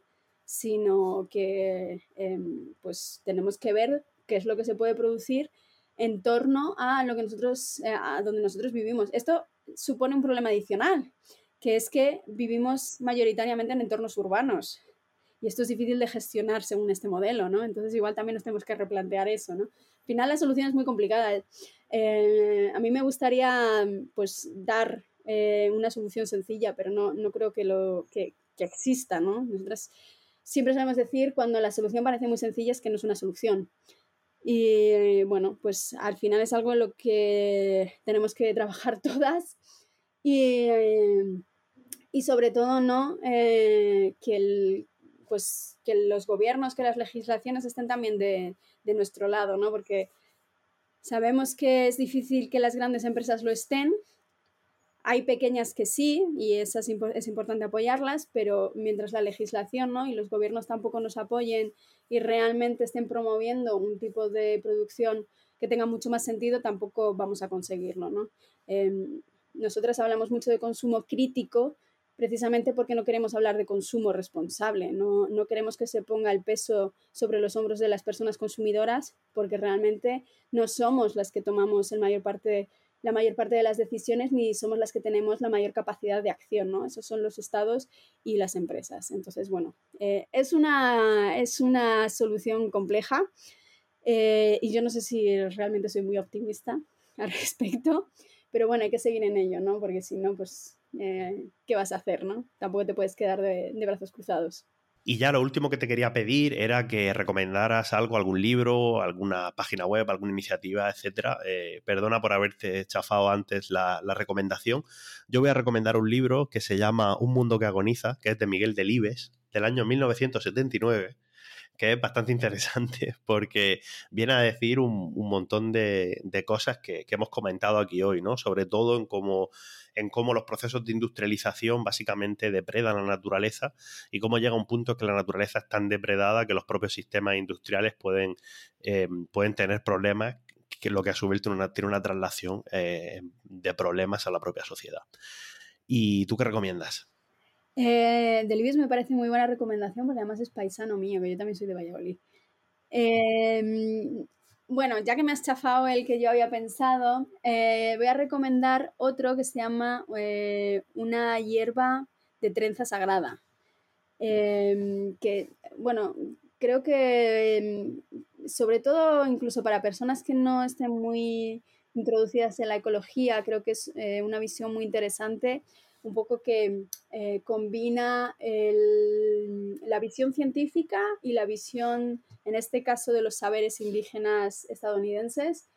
sino que em, pues tenemos que ver qué es lo que se puede producir en torno a lo que nosotros, eh, donde nosotros vivimos. Esto supone un problema adicional, que es que vivimos mayoritariamente en entornos urbanos. Y esto es difícil de gestionar según este modelo, ¿no? Entonces igual también nos tenemos que replantear eso, ¿no? Al final la solución es muy complicada. Eh, a mí me gustaría pues dar eh, una solución sencilla, pero no, no creo que, lo, que, que exista, ¿no? Nosotras siempre sabemos decir cuando la solución parece muy sencilla es que no es una solución. Y bueno, pues al final es algo en lo que tenemos que trabajar [laughs] todas y, y sobre todo no eh, que, el, pues, que los gobiernos, que las legislaciones estén también de, de, nuestro lado, ¿no? Porque sabemos que es difícil que las grandes empresas lo estén, hay pequeñas que sí, y esas es importante apoyarlas, pero mientras la legislación ¿no? y los gobiernos tampoco nos apoyen y realmente estén promoviendo un tipo de producción que tenga mucho más sentido, tampoco vamos a conseguirlo. ¿no? Em, nosotras hablamos mucho de consumo crítico precisamente porque no queremos hablar de consumo responsable, no, no queremos que se ponga el peso sobre los hombros de las personas consumidoras porque realmente no somos las que tomamos en mayor parte la mayor parte de las decisiones ni somos las que tenemos la mayor capacidad de acción, ¿no? Esos son los estados y las empresas. Entonces, bueno, eh, es, una, es una solución compleja eh, y yo no sé si realmente soy muy optimista al [laughs] respecto, pero bueno, hay que seguir en ello, ¿no? Porque si no, pues, eh, ¿qué vas a hacer, no? Tampoco te puedes quedar de brazos cruzados. Y ya lo último que te quería pedir era que recomendaras algo, algún libro, alguna página web, alguna iniciativa, etcétera. Eh, perdona por haberte chafado antes la, recomendación. Yo voy a recomendar un libro que se llama Un mundo que agoniza, que es de Miguel Delibes, del año 1979 que es bastante interesante [laughs] porque viene a decir un, montón de, cosas que, que, hemos comentado aquí hoy, ¿no? Sobre todo en cómo en cómo los procesos de industrialización básicamente depredan la naturaleza y cómo llega un punto que la naturaleza es tan depredada que los propios sistemas industriales pueden, eh, pueden tener problemas que lo que a su vez tiene una, tiene una traslación eh, de problemas a la propia sociedad. ¿Y tú qué recomiendas? Eh, Delibes me parece muy buena recomendación porque además es paisano mío, que yo también soy de Valladolid. Eh, bueno, ya que me has chafado el que yo había pensado, eh, voy a recomendar otro que se llama eh, Una hierba de trenza sagrada. Em, que, bueno, creo que em, sobre todo incluso para personas que no estén muy introducidas en la ecología, creo que es eh, una visión muy interesante un poco que eh, combina la visión científica y la visión, en este caso, de los saberes indígenas estadounidenses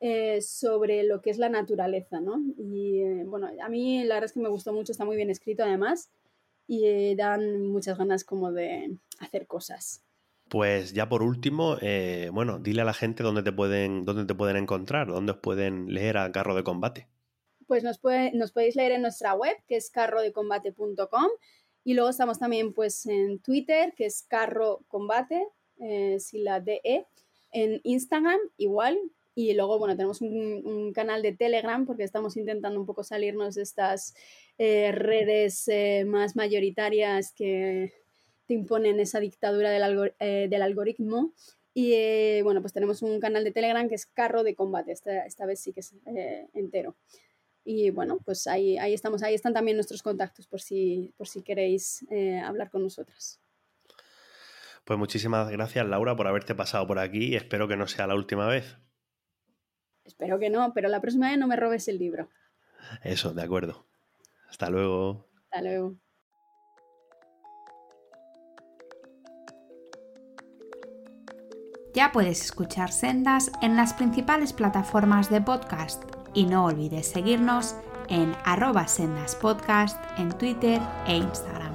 eh, sobre lo que es la naturaleza, ¿no? Y eh, bueno, a mí la verdad es que me gustó mucho, está muy bien escrito además y dan muchas ganas como de hacer cosas. Pues ya por último, bueno, dile a la gente dónde te pueden, dónde te pueden encontrar, dónde pueden leer a Carro de Combate pues nos, puede, nos podéis leer en nuestra web, que es carrodecombate.com. Y luego estamos también pues en Twitter, que es carro combate, eh, la DE. En Instagram, igual. Y luego, bueno, tenemos un, canal de Telegram porque estamos intentando un poco salirnos de estas eh, redes eh, más mayoritarias que te imponen esa dictadura del, del algoritmo. Y bueno, pues tenemos un canal de Telegram que es Carro de Combate. Esta, esta vez sí que es entero. Y bueno, pues ahí, ahí estamos, ahí están también nuestros contactos por si, por si queréis eh, hablar con nosotras. Pues muchísimas gracias Laura por haberte pasado por aquí y espero que no sea la última vez. Espero que no, pero la próxima vez no me robes el libro. Eso, de acuerdo. Hasta luego. Hasta luego. Ya puedes escuchar Sendas en las principales plataformas de podcast y no olvides seguirnos en arroba sendaspodcast en Twitter e Instagram.